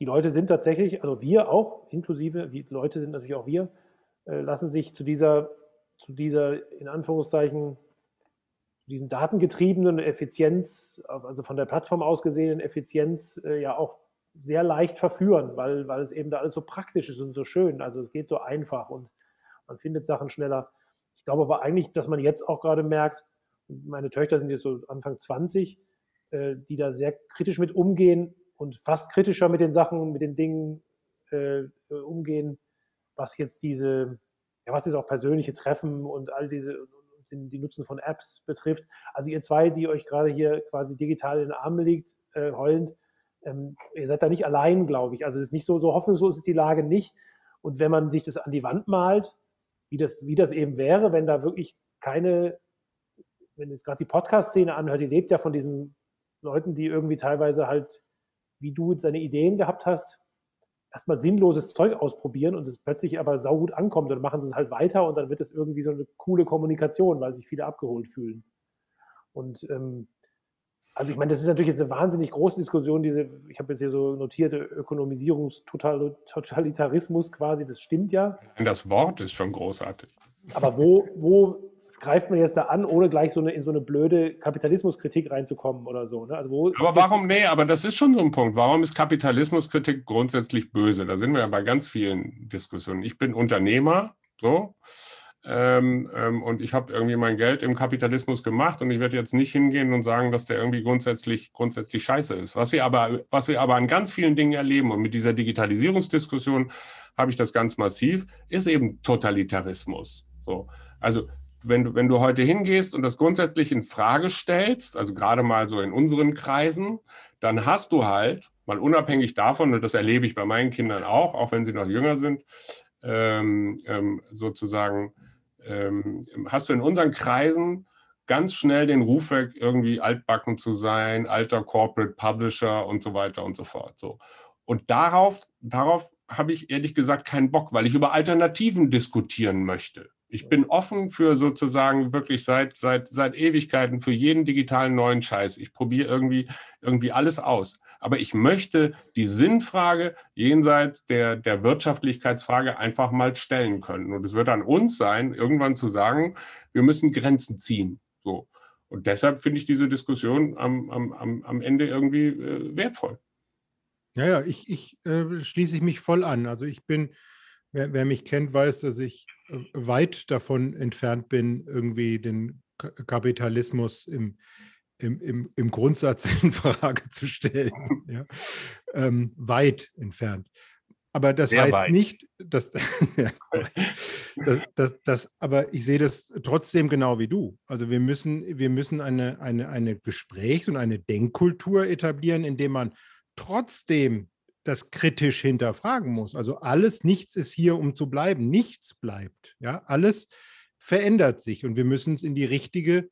die Leute sind tatsächlich, also wir auch, inklusive, die Leute sind natürlich auch wir, äh, lassen sich zu dieser, zu dieser, in Anführungszeichen, diesen datengetriebenen Effizienz, also von der Plattform aus gesehenen Effizienz, äh, ja auch sehr leicht verführen, weil, weil es eben da alles so praktisch ist und so schön. Also es geht so einfach und man findet Sachen schneller. Ich glaube aber eigentlich, dass man jetzt auch gerade merkt, meine Töchter sind jetzt so Anfang 20, äh, die da sehr kritisch mit umgehen und fast kritischer mit den Sachen, mit den Dingen äh, umgehen, was jetzt diese, ja, was jetzt auch persönliche Treffen und all diese, die Nutzen von Apps betrifft. Also ihr zwei, die euch gerade hier quasi digital in den Armen liegt, äh, heulend, ähm, ihr seid da nicht allein, glaube ich. Also es ist nicht so, so hoffnungslos ist die Lage nicht. Und wenn man sich das an die Wand malt, wie das, wie das eben wäre, wenn da wirklich keine, wenn jetzt gerade die Podcast-Szene anhört, die lebt ja von diesen Leuten, die irgendwie teilweise halt, wie du seine Ideen gehabt hast, erstmal sinnloses Zeug ausprobieren und es plötzlich aber saugut ankommt, dann machen sie es halt weiter und dann wird es irgendwie so eine coole Kommunikation, weil sich viele abgeholt fühlen. Und ähm, also ich meine, das ist natürlich jetzt eine wahnsinnig große Diskussion, diese, ich habe jetzt hier so notierte Ökonomisierungstotalitarismus quasi, das stimmt ja. Das Wort ist schon großartig. Aber wo, wo greift man jetzt da an, ohne gleich so eine, in so eine blöde Kapitalismuskritik reinzukommen oder so? Ne? Also wo, aber warum, nee, aber das ist schon so ein Punkt. Warum ist Kapitalismuskritik grundsätzlich böse? Da sind wir ja bei ganz vielen Diskussionen. Ich bin Unternehmer, so. Ähm, ähm, und ich habe irgendwie mein Geld im Kapitalismus gemacht und ich werde jetzt nicht hingehen und sagen, dass der irgendwie grundsätzlich, grundsätzlich scheiße ist. Was wir, aber, was wir aber an ganz vielen Dingen erleben und mit dieser Digitalisierungsdiskussion habe ich das ganz massiv, ist eben Totalitarismus. So. Also wenn du, wenn du heute hingehst und das grundsätzlich in Frage stellst, also gerade mal so in unseren Kreisen, dann hast du halt, mal unabhängig davon, und das erlebe ich bei meinen Kindern auch, auch wenn sie noch jünger sind, ähm, ähm, sozusagen ähm, hast du in unseren Kreisen ganz schnell den Ruf weg, irgendwie altbacken zu sein, alter Corporate Publisher und so weiter und so fort. So. Und darauf, darauf habe ich ehrlich gesagt keinen Bock, weil ich über Alternativen diskutieren möchte. Ich bin offen für sozusagen wirklich seit, seit, seit Ewigkeiten für jeden digitalen neuen Scheiß. Ich probiere irgendwie, irgendwie alles aus. Aber ich möchte die Sinnfrage jenseits der, der Wirtschaftlichkeitsfrage einfach mal stellen können. Und es wird an uns sein, irgendwann zu sagen, wir müssen Grenzen ziehen. So. Und deshalb finde ich diese Diskussion am, am, am Ende irgendwie äh, wertvoll. Ja, ja, ich, ich äh, schließe ich mich voll an. Also ich bin, wer, wer mich kennt, weiß, dass ich äh, weit davon entfernt bin, irgendwie den Kapitalismus im, im, im, im Grundsatz in Frage zu stellen. Ja? Ähm, weit entfernt. Aber das Sehr heißt weit. nicht, dass, das, das, das, aber ich sehe das trotzdem genau wie du. Also wir müssen, wir müssen eine, eine, eine Gesprächs- und eine Denkkultur etablieren, indem man trotzdem das kritisch hinterfragen muss. Also alles, nichts ist hier, um zu bleiben. Nichts bleibt. Ja, alles verändert sich und wir müssen es in die richtige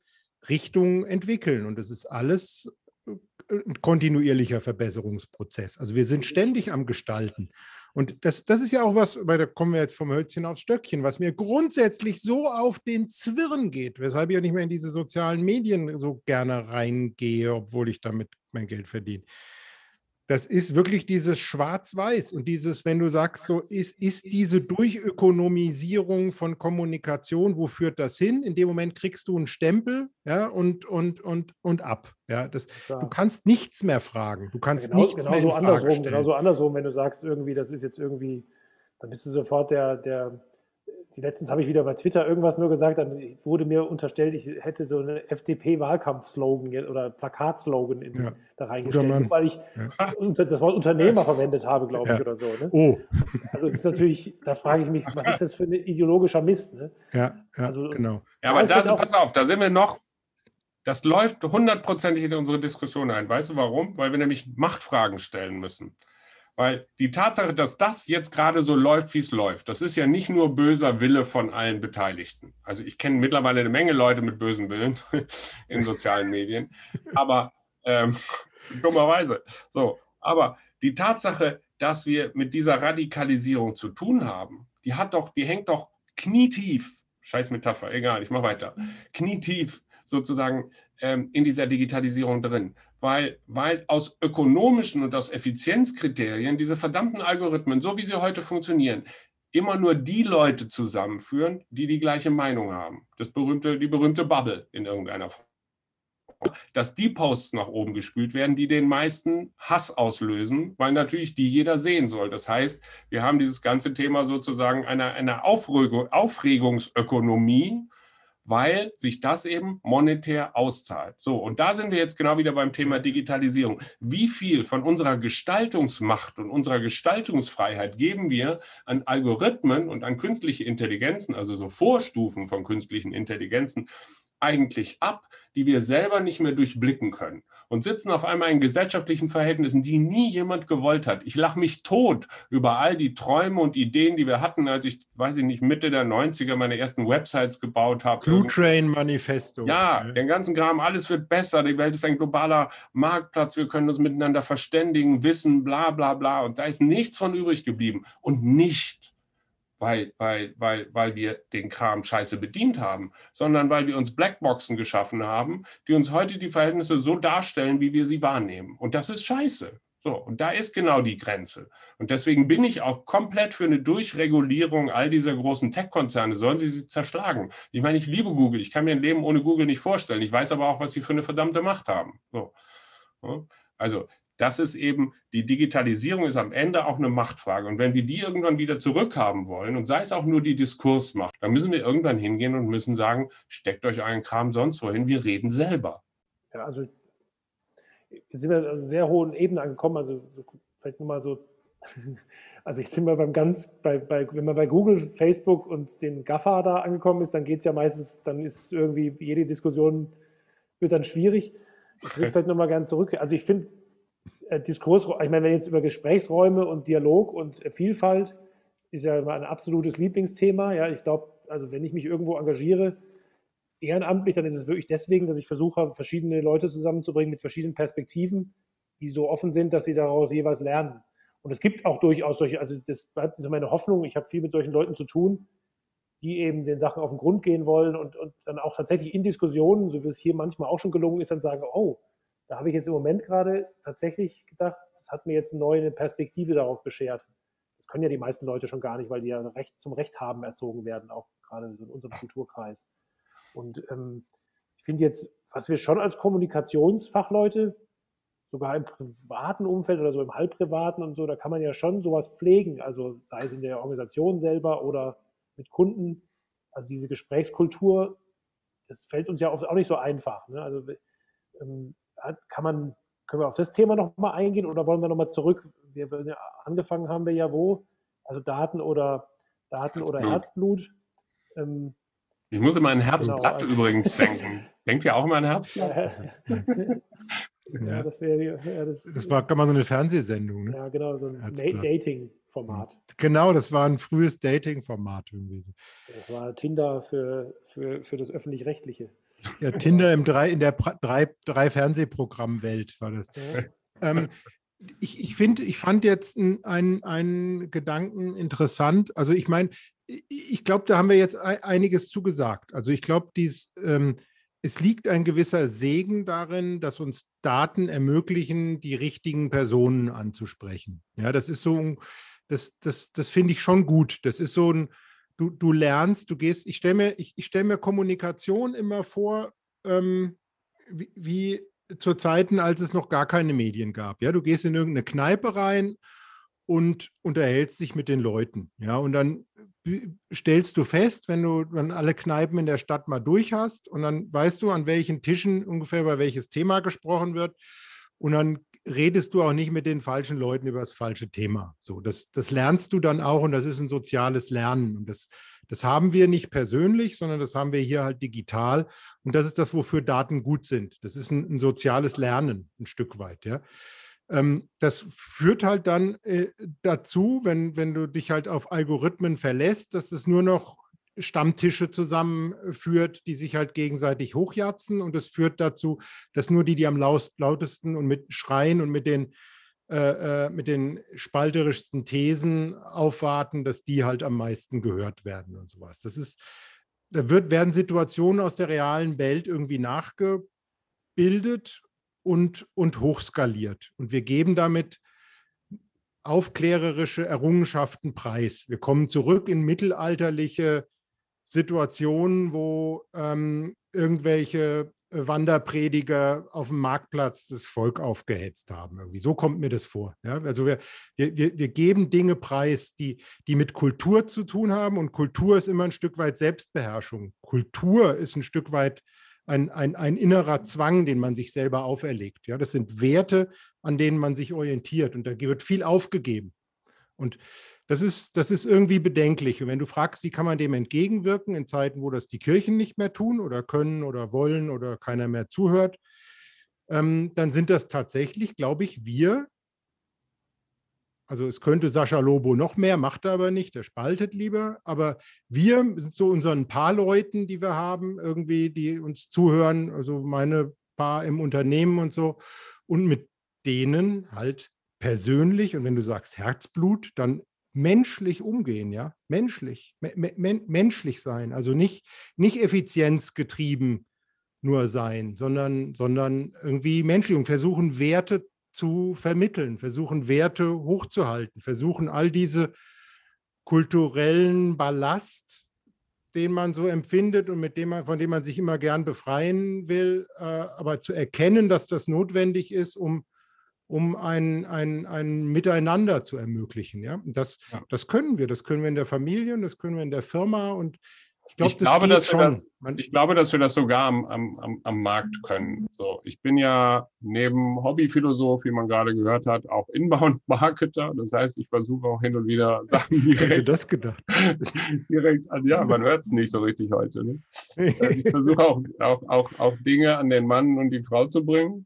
Richtung entwickeln. Und das ist alles äh, ein kontinuierlicher Verbesserungsprozess. Also wir sind ständig am Gestalten. Und das, das ist ja auch was, weil da kommen wir jetzt vom Hölzchen aufs Stöckchen, was mir grundsätzlich so auf den Zwirn geht, weshalb ich ja nicht mehr in diese sozialen Medien so gerne reingehe, obwohl ich damit mein Geld verdiene Das ist wirklich dieses Schwarz-Weiß und dieses, wenn du sagst, so ist, ist diese Durchökonomisierung von Kommunikation, wo führt das hin? In dem Moment kriegst du einen Stempel ja, und, und, und, und ab. Ja, das, Du kannst nichts mehr fragen. Du kannst ja, genau, nichts genau mehr so andersrum, Genau so andersrum, wenn du sagst, irgendwie, das ist jetzt irgendwie, dann bist du sofort der, der letztens habe ich wieder bei Twitter irgendwas nur gesagt, dann wurde mir unterstellt, ich hätte so eine FDP-Wahlkampf-Slogan oder Plakat-Slogan ja. da reingestellt, weil ich ja. das Wort Unternehmer verwendet habe, glaube ich, ja. oder so. Ne? Oh. Also das ist natürlich, da frage ich mich, was ist das für ein ideologischer Mist? Ne? Ja, also, genau. Ja, aber da, pass auf, da sind wir noch, das läuft hundertprozentig in unsere Diskussion ein. Weißt du warum? Weil wir nämlich Machtfragen stellen müssen. Weil die Tatsache, dass das jetzt gerade so läuft, wie es läuft, das ist ja nicht nur böser Wille von allen Beteiligten. Also ich kenne mittlerweile eine Menge Leute mit bösen Willen in sozialen Medien, aber ähm, dummerweise. So, aber die Tatsache, dass wir mit dieser Radikalisierung zu tun haben, die hat doch, die hängt doch knietief, scheiß Metapher, egal, ich mache weiter, knietief sozusagen ähm, in dieser Digitalisierung drin weil, weil aus ökonomischen und aus Effizienzkriterien diese verdammten Algorithmen, so wie sie heute funktionieren, immer nur die Leute zusammenführen, die die gleiche Meinung haben. Das berühmte, die berühmte Bubble in irgendeiner Form. Dass die Posts nach oben gespült werden, die den meisten Hass auslösen, weil natürlich die jeder sehen soll. Das heißt, wir haben dieses ganze Thema sozusagen einer, einer Aufregung, Aufregungsökonomie, weil sich das eben monetär auszahlt. So, und da sind wir jetzt genau wieder beim Thema Digitalisierung. Wie viel von unserer Gestaltungsmacht und unserer Gestaltungsfreiheit geben wir an Algorithmen und an künstliche Intelligenzen, also so Vorstufen von künstlichen Intelligenzen, eigentlich ab, die wir selber nicht mehr durchblicken können und sitzen auf einmal in gesellschaftlichen Verhältnissen, die nie jemand gewollt hat. Ich lache mich tot über all die Träume und Ideen, die wir hatten, als ich, weiß ich nicht, Mitte der 90er meine ersten Websites gebaut habe. Blue Train Manifesto. Ja, den ganzen Kram, alles wird besser, die Welt ist ein globaler Marktplatz, wir können uns miteinander verständigen, wissen, bla bla bla. Und da ist nichts von übrig geblieben. Und nicht weil, weil, weil, weil wir den Kram scheiße bedient haben, sondern weil wir uns Blackboxen geschaffen haben, die uns heute die Verhältnisse so darstellen, wie wir sie wahrnehmen. Und das ist scheiße. So, und da ist genau die Grenze. Und deswegen bin ich auch komplett für eine Durchregulierung all dieser großen Tech-Konzerne. Sollen sie sie zerschlagen? Ich meine, ich liebe Google. Ich kann mir ein Leben ohne Google nicht vorstellen. Ich weiß aber auch, was sie für eine verdammte Macht haben. So. Also das ist eben, die Digitalisierung ist am Ende auch eine Machtfrage. Und wenn wir die irgendwann wieder zurückhaben wollen, und sei es auch nur die Diskursmacht, dann müssen wir irgendwann hingehen und müssen sagen, steckt euch euren Kram sonst wohin, wir reden selber. Ja, also jetzt sind wir an einer sehr hohen Ebene angekommen, also vielleicht nur mal so, also ich sind wir beim ganz, bei, bei, wenn man bei Google, Facebook und den GAFA da angekommen ist, dann geht es ja meistens, dann ist irgendwie jede Diskussion wird dann schwierig. Ich würde vielleicht nochmal gerne zurück. Also ich finde, Diskurs, ich meine, wenn jetzt über Gesprächsräume und Dialog und Vielfalt ist ja immer ein absolutes Lieblingsthema. Ja, ich glaube, also wenn ich mich irgendwo engagiere, ehrenamtlich, dann ist es wirklich deswegen, dass ich versuche, verschiedene Leute zusammenzubringen mit verschiedenen Perspektiven, die so offen sind, dass sie daraus jeweils lernen. Und es gibt auch durchaus solche, also das bleibt so meine Hoffnung, ich habe viel mit solchen Leuten zu tun, die eben den Sachen auf den Grund gehen wollen und, und dann auch tatsächlich in Diskussionen, so wie es hier manchmal auch schon gelungen ist, dann sagen, oh, da habe ich jetzt im Moment gerade tatsächlich gedacht, das hat mir jetzt eine neue Perspektive darauf beschert. Das können ja die meisten Leute schon gar nicht, weil die ja Recht zum Recht haben erzogen werden, auch gerade in unserem Kulturkreis. Und ähm, ich finde jetzt, was wir schon als Kommunikationsfachleute, sogar im privaten Umfeld oder so im halbprivaten und so, da kann man ja schon sowas pflegen, also sei es in der Organisation selber oder mit Kunden. Also diese Gesprächskultur, das fällt uns ja oft auch nicht so einfach. Ne? Also ähm, kann man, können wir auf das Thema nochmal eingehen oder wollen wir nochmal zurück? Wir, angefangen haben wir ja wo? Also Daten oder Daten oder Herzblut. Ähm, ich muss immer an Herzblatt genau, also übrigens denken. Denkt ihr auch immer an Herzblatt? ja, das wäre ja, das, das war kann man so eine Fernsehsendung. Ne? Ja, genau, so ein Dating-Format. Genau, das war ein frühes Dating-Format irgendwie. Das war Tinder für, für, für das öffentlich-rechtliche. Ja, Tinder im drei, in der drei, drei Fernsehprogrammwelt war das. Ähm, ich, ich finde, ich fand jetzt einen, einen Gedanken interessant. Also ich meine, ich glaube, da haben wir jetzt einiges zugesagt. Also ich glaube, dies, ähm, es liegt ein gewisser Segen darin, dass uns Daten ermöglichen, die richtigen Personen anzusprechen. Ja, das ist so, das, das, das finde ich schon gut. Das ist so ein, du, du lernst, du gehst, ich stelle mir, ich, ich stell mir Kommunikation immer vor, ähm, wie, wie zu Zeiten, als es noch gar keine Medien gab. Ja, du gehst in irgendeine Kneipe rein und unterhältst dich mit den Leuten. Ja, und dann stellst du fest, wenn du dann alle Kneipen in der Stadt mal durch hast und dann weißt du, an welchen Tischen ungefähr über welches Thema gesprochen wird. Und dann redest du auch nicht mit den falschen Leuten über das falsche Thema. So, das, das lernst du dann auch und das ist ein soziales Lernen. Und das, das haben wir nicht persönlich, sondern das haben wir hier halt digital. Und das ist das, wofür Daten gut sind. Das ist ein, ein soziales Lernen, ein Stück weit, ja. Ähm, das führt halt dann äh, dazu, wenn, wenn du dich halt auf Algorithmen verlässt, dass es nur noch Stammtische zusammenführt, die sich halt gegenseitig hochjatzen. Und es führt dazu, dass nur die, die am lautesten und mit schreien und mit den, äh, äh, mit den spalterischsten Thesen aufwarten, dass die halt am meisten gehört werden und sowas. Das ist, da wird, werden Situationen aus der realen Welt irgendwie nachgebildet und, und hochskaliert. Und wir geben damit aufklärerische Errungenschaften preis. Wir kommen zurück in mittelalterliche Situationen, wo ähm, irgendwelche Wanderprediger auf dem Marktplatz das Volk aufgehetzt haben. Irgendwie. So kommt mir das vor. Ja? Also wir, wir, wir geben Dinge preis, die, die mit Kultur zu tun haben. Und Kultur ist immer ein Stück weit Selbstbeherrschung. Kultur ist ein Stück weit ein, ein, ein innerer Zwang, den man sich selber auferlegt. Ja, das sind Werte, an denen man sich orientiert und da wird viel aufgegeben. Und das ist, das ist irgendwie bedenklich. Und wenn du fragst, wie kann man dem entgegenwirken in Zeiten, wo das die Kirchen nicht mehr tun oder können oder wollen oder keiner mehr zuhört, ähm, dann sind das tatsächlich, glaube ich, wir, also es könnte Sascha Lobo noch mehr, macht er aber nicht, der spaltet lieber. Aber wir sind so unseren paar Leuten, die wir haben, irgendwie, die uns zuhören, also meine paar im Unternehmen und so, und mit denen halt persönlich, und wenn du sagst Herzblut, dann menschlich umgehen, ja, menschlich, me me menschlich sein, also nicht, nicht effizienzgetrieben nur sein, sondern, sondern irgendwie menschlich und versuchen Werte zu vermitteln, versuchen Werte hochzuhalten, versuchen all diese kulturellen Ballast, den man so empfindet und mit dem man, von dem man sich immer gern befreien will, äh, aber zu erkennen, dass das notwendig ist, um, um ein, ein, ein Miteinander zu ermöglichen. Ja? Das, ja. das können wir, das können wir in der Familie und das können wir in der Firma und ich, glaub, ich das glaube, dass wir das, ich glaube, dass wir das sogar am, am, am Markt können. So, ich bin ja neben Hobbyphilosoph, wie man gerade gehört hat, auch Inbound-Marketer. Das heißt, ich versuche auch hin und wieder Sachen direkt. Hätte das gedacht? direkt an, ja, man hört es nicht so richtig heute. Ne? Also ich versuche auch, auch, auch, auch Dinge an den Mann und die Frau zu bringen.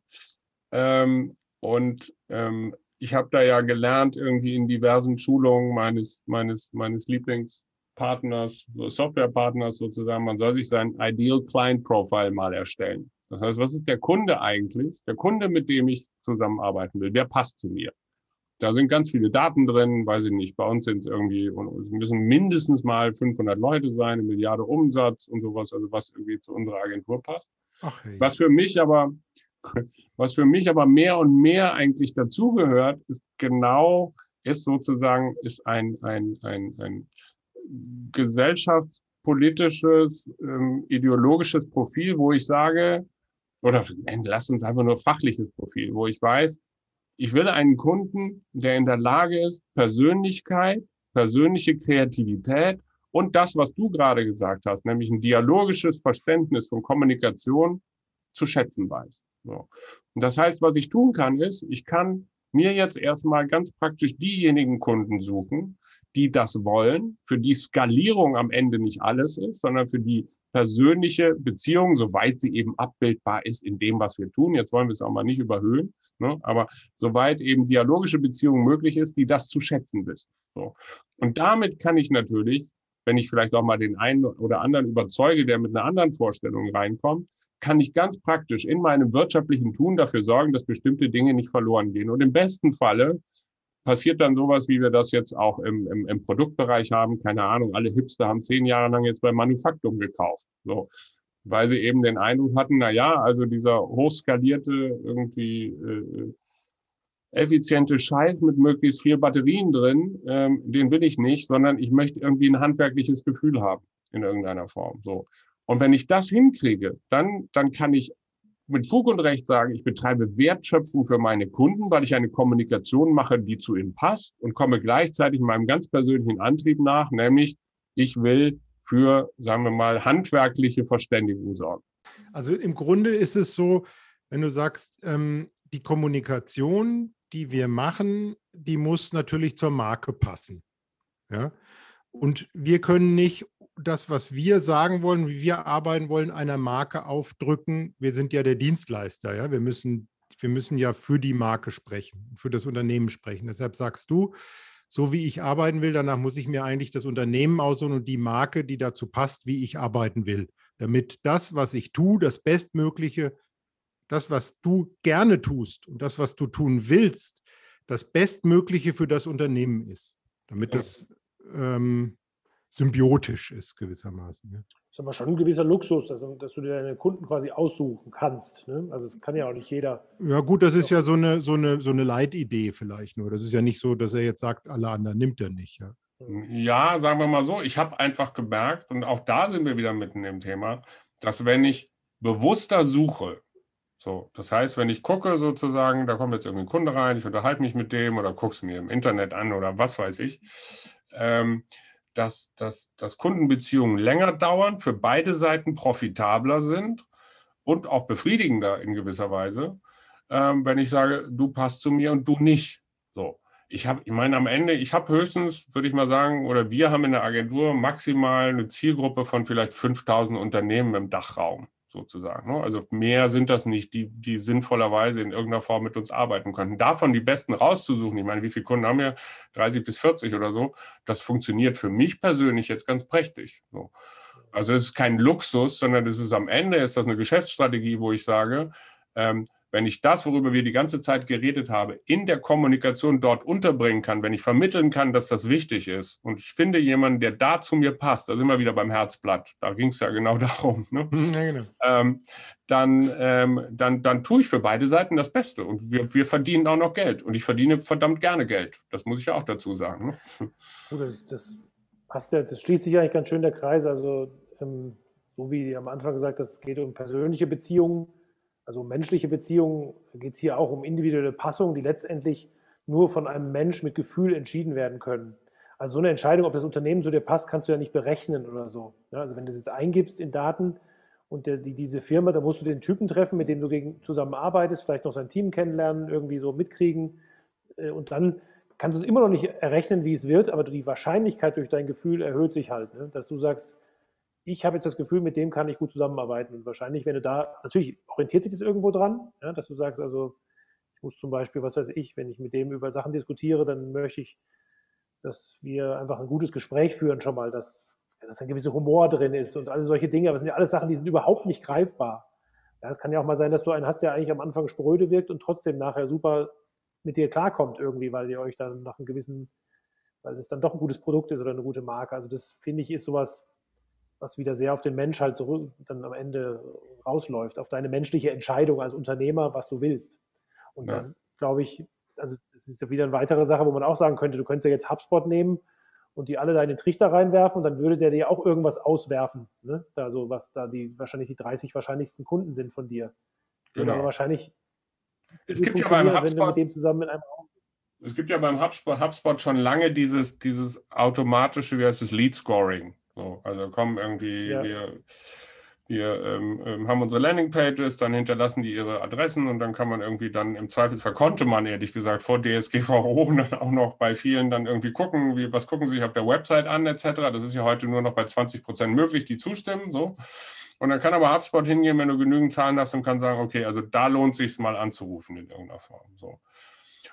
Ähm, und ähm, ich habe da ja gelernt, irgendwie in diversen Schulungen meines, meines, meines Lieblings Partners, Softwarepartners sozusagen, man soll sich sein Ideal Client Profile mal erstellen. Das heißt, was ist der Kunde eigentlich? Der Kunde, mit dem ich zusammenarbeiten will, der passt zu mir. Da sind ganz viele Daten drin, weiß ich nicht. Bei uns sind es irgendwie, es müssen mindestens mal 500 Leute sein, eine Milliarde Umsatz und sowas, also was irgendwie zu unserer Agentur passt. Ach, hey. Was für mich aber, was für mich aber mehr und mehr eigentlich dazugehört, ist genau, ist sozusagen, ist ein, ein, ein, ein gesellschaftspolitisches, ähm, ideologisches Profil, wo ich sage, oder lass uns einfach nur fachliches Profil, wo ich weiß, ich will einen Kunden, der in der Lage ist, Persönlichkeit, persönliche Kreativität und das, was du gerade gesagt hast, nämlich ein dialogisches Verständnis von Kommunikation zu schätzen weiß. So. Und das heißt, was ich tun kann, ist, ich kann mir jetzt erstmal ganz praktisch diejenigen Kunden suchen, die das wollen, für die Skalierung am Ende nicht alles ist, sondern für die persönliche Beziehung, soweit sie eben abbildbar ist in dem, was wir tun. Jetzt wollen wir es auch mal nicht überhöhen, ne? aber soweit eben dialogische Beziehung möglich ist, die das zu schätzen wissen. So. Und damit kann ich natürlich, wenn ich vielleicht auch mal den einen oder anderen überzeuge, der mit einer anderen Vorstellung reinkommt, kann ich ganz praktisch in meinem wirtschaftlichen Tun dafür sorgen, dass bestimmte Dinge nicht verloren gehen. Und im besten Falle passiert dann sowas, wie wir das jetzt auch im, im, im Produktbereich haben. Keine Ahnung, alle Hipster haben zehn Jahre lang jetzt bei Manufaktum gekauft. So. weil sie eben den Eindruck hatten, na ja, also dieser hochskalierte, irgendwie äh, effiziente Scheiß mit möglichst viel Batterien drin, ähm, den will ich nicht, sondern ich möchte irgendwie ein handwerkliches Gefühl haben in irgendeiner Form. So. Und wenn ich das hinkriege, dann, dann kann ich mit Fug und Recht sagen, ich betreibe Wertschöpfung für meine Kunden, weil ich eine Kommunikation mache, die zu ihnen passt und komme gleichzeitig meinem ganz persönlichen Antrieb nach, nämlich ich will für, sagen wir mal, handwerkliche Verständigung sorgen. Also im Grunde ist es so, wenn du sagst, ähm, die Kommunikation, die wir machen, die muss natürlich zur Marke passen. Ja? Und wir können nicht das, was wir sagen wollen, wie wir arbeiten wollen, einer Marke aufdrücken. Wir sind ja der Dienstleister, ja. Wir müssen, wir müssen ja für die Marke sprechen, für das Unternehmen sprechen. Deshalb sagst du, so wie ich arbeiten will, danach muss ich mir eigentlich das Unternehmen aussuchen und die Marke, die dazu passt, wie ich arbeiten will. Damit das, was ich tue, das Bestmögliche, das, was du gerne tust und das, was du tun willst, das Bestmögliche für das Unternehmen ist. Damit das ähm, symbiotisch ist gewissermaßen. Ja. Das ist aber schon ein gewisser Luxus, dass, dass du dir deine Kunden quasi aussuchen kannst. Ne? Also es kann ja auch nicht jeder. Ja gut, das ist ja so eine, so, eine, so eine Leitidee vielleicht nur. Das ist ja nicht so, dass er jetzt sagt, alle anderen nimmt er nicht. Ja, ja sagen wir mal so, ich habe einfach gemerkt, und auch da sind wir wieder mitten im Thema, dass wenn ich bewusster suche, so, das heißt, wenn ich gucke sozusagen, da kommt jetzt irgendwie ein Kunde rein, ich unterhalte mich mit dem oder gucke es mir im Internet an oder was weiß ich, ähm, dass, dass, dass Kundenbeziehungen länger dauern, für beide Seiten profitabler sind und auch befriedigender in gewisser Weise, ähm, wenn ich sage, du passt zu mir und du nicht. So. Ich habe, ich meine, am Ende, ich habe höchstens, würde ich mal sagen, oder wir haben in der Agentur maximal eine Zielgruppe von vielleicht 5000 Unternehmen im Dachraum sozusagen. Ne? Also mehr sind das nicht, die, die sinnvollerweise in irgendeiner Form mit uns arbeiten könnten. Davon die besten rauszusuchen, ich meine, wie viele Kunden haben wir? 30 bis 40 oder so. Das funktioniert für mich persönlich jetzt ganz prächtig. So. Also es ist kein Luxus, sondern es ist am Ende ist das eine Geschäftsstrategie, wo ich sage, ähm, wenn ich das, worüber wir die ganze Zeit geredet haben, in der Kommunikation dort unterbringen kann, wenn ich vermitteln kann, dass das wichtig ist und ich finde jemanden, der da zu mir passt, da sind wir wieder beim Herzblatt, da ging es ja genau darum, ne? Mhm, ja, genau. ähm, dann, ähm, dann, dann tue ich für beide Seiten das Beste und wir, wir verdienen auch noch Geld und ich verdiene verdammt gerne Geld, das muss ich ja auch dazu sagen. Ne? Das, das, passt ja, das schließt sich eigentlich ganz schön der Kreis, also ähm, so wie am Anfang gesagt, es geht um persönliche Beziehungen, also menschliche Beziehungen geht es hier auch um individuelle Passungen, die letztendlich nur von einem Mensch mit Gefühl entschieden werden können. Also so eine Entscheidung, ob das Unternehmen zu dir passt, kannst du ja nicht berechnen oder so. Ja, also wenn du das jetzt eingibst in Daten und der, die, diese Firma, da musst du den Typen treffen, mit dem du gegen, zusammenarbeitest, vielleicht noch sein Team kennenlernen, irgendwie so mitkriegen äh, und dann kannst du es immer noch nicht errechnen, wie es wird, aber die Wahrscheinlichkeit durch dein Gefühl erhöht sich halt, ne? dass du sagst, ich habe jetzt das Gefühl, mit dem kann ich gut zusammenarbeiten. Und wahrscheinlich, wenn du da, natürlich orientiert sich das irgendwo dran, ja, dass du sagst, also ich muss zum Beispiel, was weiß ich, wenn ich mit dem über Sachen diskutiere, dann möchte ich, dass wir einfach ein gutes Gespräch führen schon mal, dass, dass ein gewisser Humor drin ist und alle solche Dinge. Aber es sind ja alles Sachen, die sind überhaupt nicht greifbar. Ja, es kann ja auch mal sein, dass du einen hast, der eigentlich am Anfang spröde wirkt und trotzdem nachher super mit dir klarkommt irgendwie, weil ihr euch dann nach einem gewissen, weil es dann doch ein gutes Produkt ist oder eine gute Marke. Also das finde ich ist sowas, was wieder sehr auf den Mensch halt zurück dann am Ende rausläuft, auf deine menschliche Entscheidung als Unternehmer, was du willst. Und ja. das, glaube ich, also das ist ja wieder eine weitere Sache, wo man auch sagen könnte, du könntest ja jetzt HubSpot nehmen und die alle da in den Trichter reinwerfen, dann würde der dir auch irgendwas auswerfen. Ne? Da so, was da die wahrscheinlich die 30 wahrscheinlichsten Kunden sind von dir. Genau. Wahrscheinlich es gibt ja beim HubSpot, mit dem zusammen in einem Raum es gibt ja beim HubSpot, HubSpot schon lange dieses, dieses automatische, wie heißt es, Lead Scoring. So, also kommen irgendwie, ja. wir, wir ähm, ähm, haben unsere Landingpages, dann hinterlassen die ihre Adressen und dann kann man irgendwie dann im Zweifelsfall konnte man ehrlich gesagt vor DSGVO dann auch noch bei vielen dann irgendwie gucken, wie, was gucken sie sich auf der Website an etc. Das ist ja heute nur noch bei 20 Prozent möglich, die zustimmen. So. Und dann kann aber HubSpot hingehen, wenn du genügend Zahlen hast und kann sagen, okay, also da lohnt sich mal anzurufen in irgendeiner Form. So.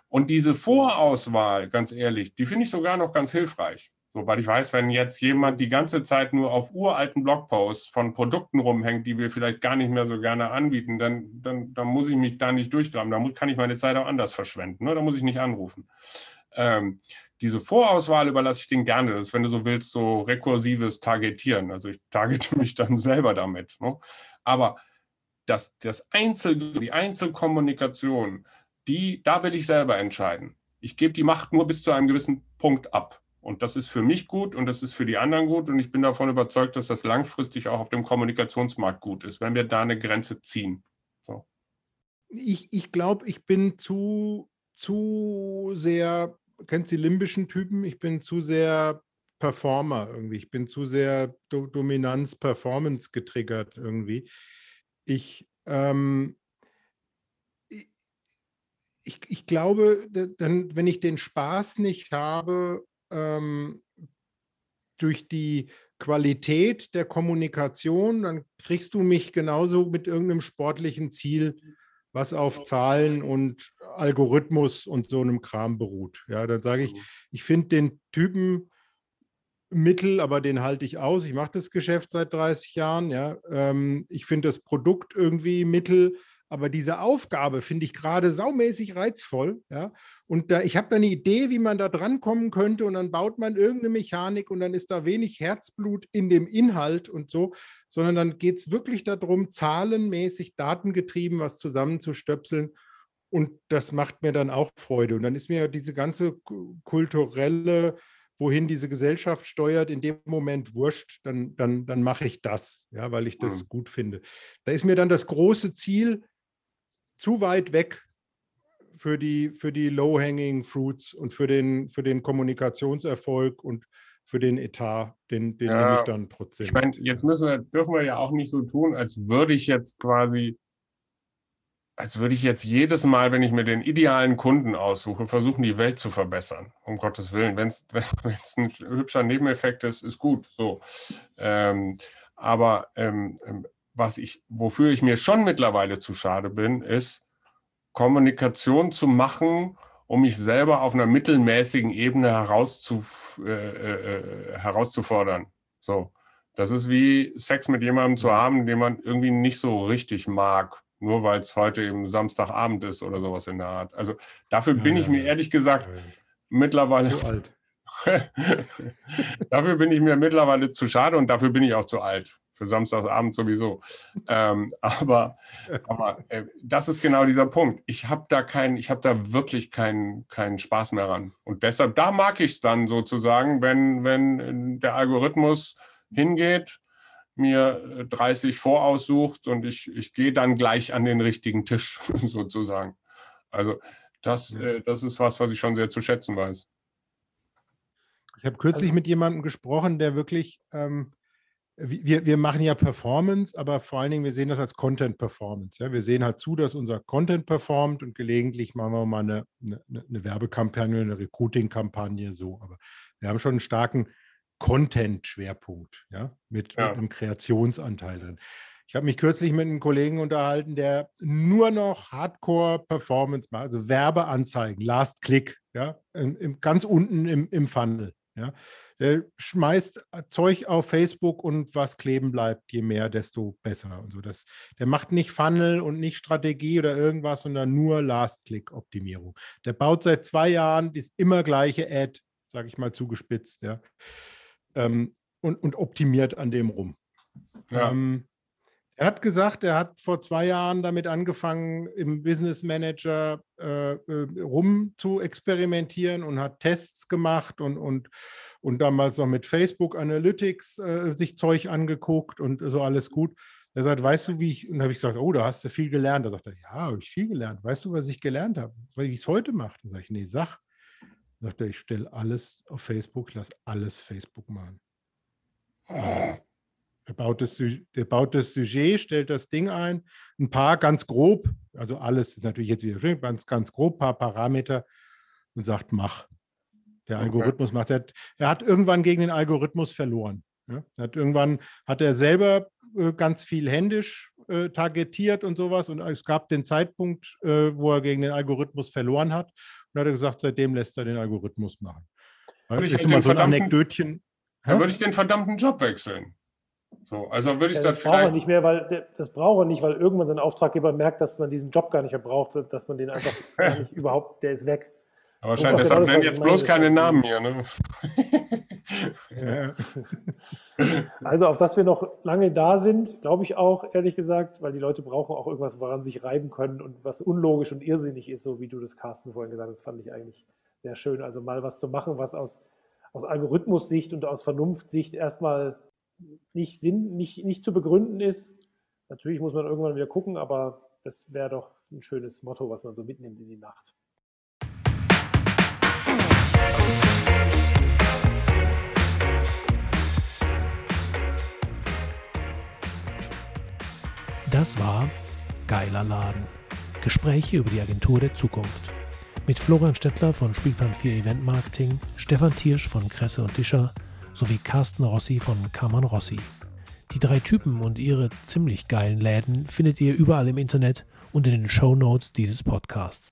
Und diese Vorauswahl, ganz ehrlich, die finde ich sogar noch ganz hilfreich. So, weil ich weiß, wenn jetzt jemand die ganze Zeit nur auf uralten Blogposts von Produkten rumhängt, die wir vielleicht gar nicht mehr so gerne anbieten, dann, dann, dann muss ich mich da nicht durchgraben. Da kann ich meine Zeit auch anders verschwenden. Ne? Da muss ich nicht anrufen. Ähm, diese Vorauswahl überlasse ich denen gerne. Das ist, wenn du so willst, so rekursives Targetieren. Also ich targete mich dann selber damit. Ne? Aber das, das Einzel, die Einzelkommunikation, die, da will ich selber entscheiden. Ich gebe die Macht nur bis zu einem gewissen Punkt ab. Und das ist für mich gut und das ist für die anderen gut. Und ich bin davon überzeugt, dass das langfristig auch auf dem Kommunikationsmarkt gut ist, wenn wir da eine Grenze ziehen. So. Ich, ich glaube, ich bin zu, zu sehr, kennst du die limbischen Typen? Ich bin zu sehr Performer irgendwie. Ich bin zu sehr Do Dominanz, Performance getriggert irgendwie. Ich, ähm, ich, ich glaube, dann, wenn ich den Spaß nicht habe, ähm, durch die Qualität der Kommunikation, dann kriegst du mich genauso mit irgendeinem sportlichen Ziel, was auf Zahlen und Algorithmus und so einem Kram beruht. Ja, dann sage ich, ich finde den Typen mittel, aber den halte ich aus. Ich mache das Geschäft seit 30 Jahren. Ja, ähm, ich finde das Produkt irgendwie mittel, aber diese Aufgabe finde ich gerade saumäßig reizvoll. Ja? Und da, ich habe da eine Idee, wie man da drankommen könnte und dann baut man irgendeine Mechanik und dann ist da wenig Herzblut in dem Inhalt und so, sondern dann geht es wirklich darum, zahlenmäßig, datengetrieben was zusammenzustöpseln. Und das macht mir dann auch Freude. Und dann ist mir diese ganze kulturelle, wohin diese Gesellschaft steuert, in dem Moment wurscht, dann, dann, dann mache ich das, ja, weil ich das mhm. gut finde. Da ist mir dann das große Ziel, zu weit weg für die, für die Low-Hanging Fruits und für den, für den Kommunikationserfolg und für den Etat, den, den ja, nehme ich dann trotzdem. Ich meine, jetzt müssen wir, dürfen wir ja auch nicht so tun, als würde ich jetzt quasi, als würde ich jetzt jedes Mal, wenn ich mir den idealen Kunden aussuche, versuchen, die Welt zu verbessern. Um Gottes Willen. Wenn es ein hübscher Nebeneffekt ist, ist gut. So. Ähm, aber ähm, ähm was ich, wofür ich mir schon mittlerweile zu schade bin, ist Kommunikation zu machen, um mich selber auf einer mittelmäßigen Ebene herauszu, äh, äh, herauszufordern. So. Das ist wie Sex mit jemandem zu haben, den man irgendwie nicht so richtig mag, nur weil es heute eben Samstagabend ist oder sowas in der Art. Also dafür ja, bin ja, ich mir ehrlich gesagt ja, mittlerweile. Zu alt. dafür bin ich mir mittlerweile zu schade und dafür bin ich auch zu alt für Samstagsabend sowieso. Ähm, aber aber äh, das ist genau dieser Punkt. Ich habe da keinen, ich habe da wirklich keinen keinen Spaß mehr ran. Und deshalb, da mag ich es dann sozusagen, wenn, wenn der Algorithmus hingeht, mir 30 äh, voraussucht und ich, ich gehe dann gleich an den richtigen Tisch sozusagen. Also das, äh, das ist was, was ich schon sehr zu schätzen weiß. Ich habe kürzlich also, mit jemandem gesprochen, der wirklich ähm, wir, wir machen ja Performance, aber vor allen Dingen, wir sehen das als Content-Performance. Ja? Wir sehen halt zu, dass unser Content performt und gelegentlich machen wir mal eine, eine, eine Werbekampagne, eine Recruiting-Kampagne so. Aber wir haben schon einen starken Content-Schwerpunkt, ja, mit, ja. mit einem Kreationsanteil drin. Ich habe mich kürzlich mit einem Kollegen unterhalten, der nur noch Hardcore-Performance macht, also Werbeanzeigen, Last Click, ja, im, im, ganz unten im, im Funnel. Ja. Der schmeißt Zeug auf Facebook und was kleben bleibt, je mehr, desto besser. Und so. Das, der macht nicht Funnel und nicht Strategie oder irgendwas, sondern nur Last-Click-Optimierung. Der baut seit zwei Jahren das immer gleiche Ad, sage ich mal zugespitzt, ja, ähm, und, und optimiert an dem rum. Ja. Ähm, er hat gesagt, er hat vor zwei Jahren damit angefangen, im Business Manager äh, äh, rum zu experimentieren und hat Tests gemacht und, und, und damals noch mit Facebook Analytics äh, sich Zeug angeguckt und so alles gut. Er sagt, weißt du, wie ich, und habe ich gesagt, oh, da hast du viel gelernt. Da sagt er, ja, habe ich viel gelernt. Weißt du, was ich gelernt habe? Wie ich es heute mache? Dann sage ich, nee, sag. Dann sagt er, ich stelle alles auf Facebook, lasse alles Facebook machen. Alles. Er baut, das, er baut das Sujet, stellt das Ding ein, ein paar ganz grob, also alles ist natürlich jetzt wieder ganz, ganz grob, ein paar Parameter und sagt, mach. Der okay. Algorithmus macht. Er, er hat irgendwann gegen den Algorithmus verloren. Ja? Hat, irgendwann hat er selber äh, ganz viel händisch äh, targetiert und sowas und es gab den Zeitpunkt, äh, wo er gegen den Algorithmus verloren hat und hat er gesagt, seitdem lässt er den Algorithmus machen. Würde ich, mal so ein Anekdötchen. Dann würde ich den verdammten Job wechseln. So, also würde ich ja, das, das er nicht mehr, weil das braucht er nicht, weil irgendwann sein Auftraggeber merkt, dass man diesen Job gar nicht mehr braucht, dass man den einfach gar nicht überhaupt, der ist weg. Aber wahrscheinlich, deshalb nennen jetzt bloß keine Namen hier. Ne? also, auf dass wir noch lange da sind, glaube ich auch, ehrlich gesagt, weil die Leute brauchen auch irgendwas, woran sie sich reiben können und was unlogisch und irrsinnig ist, so wie du das, Carsten, vorhin gesagt hast, fand ich eigentlich sehr schön. Also mal was zu machen, was aus, aus Algorithmus-Sicht und aus Vernunftssicht erstmal nicht, Sinn, nicht, nicht zu begründen ist. Natürlich muss man irgendwann wieder gucken, aber das wäre doch ein schönes Motto, was man so mitnimmt in die Nacht. Das war Geiler Laden. Gespräche über die Agentur der Zukunft. Mit Florian Stettler von Spielplan 4 Event Marketing, Stefan Tiersch von Kresse und Discher sowie Carsten Rossi von Kammern Rossi. Die drei Typen und ihre ziemlich geilen Läden findet ihr überall im Internet und in den Show Notes dieses Podcasts.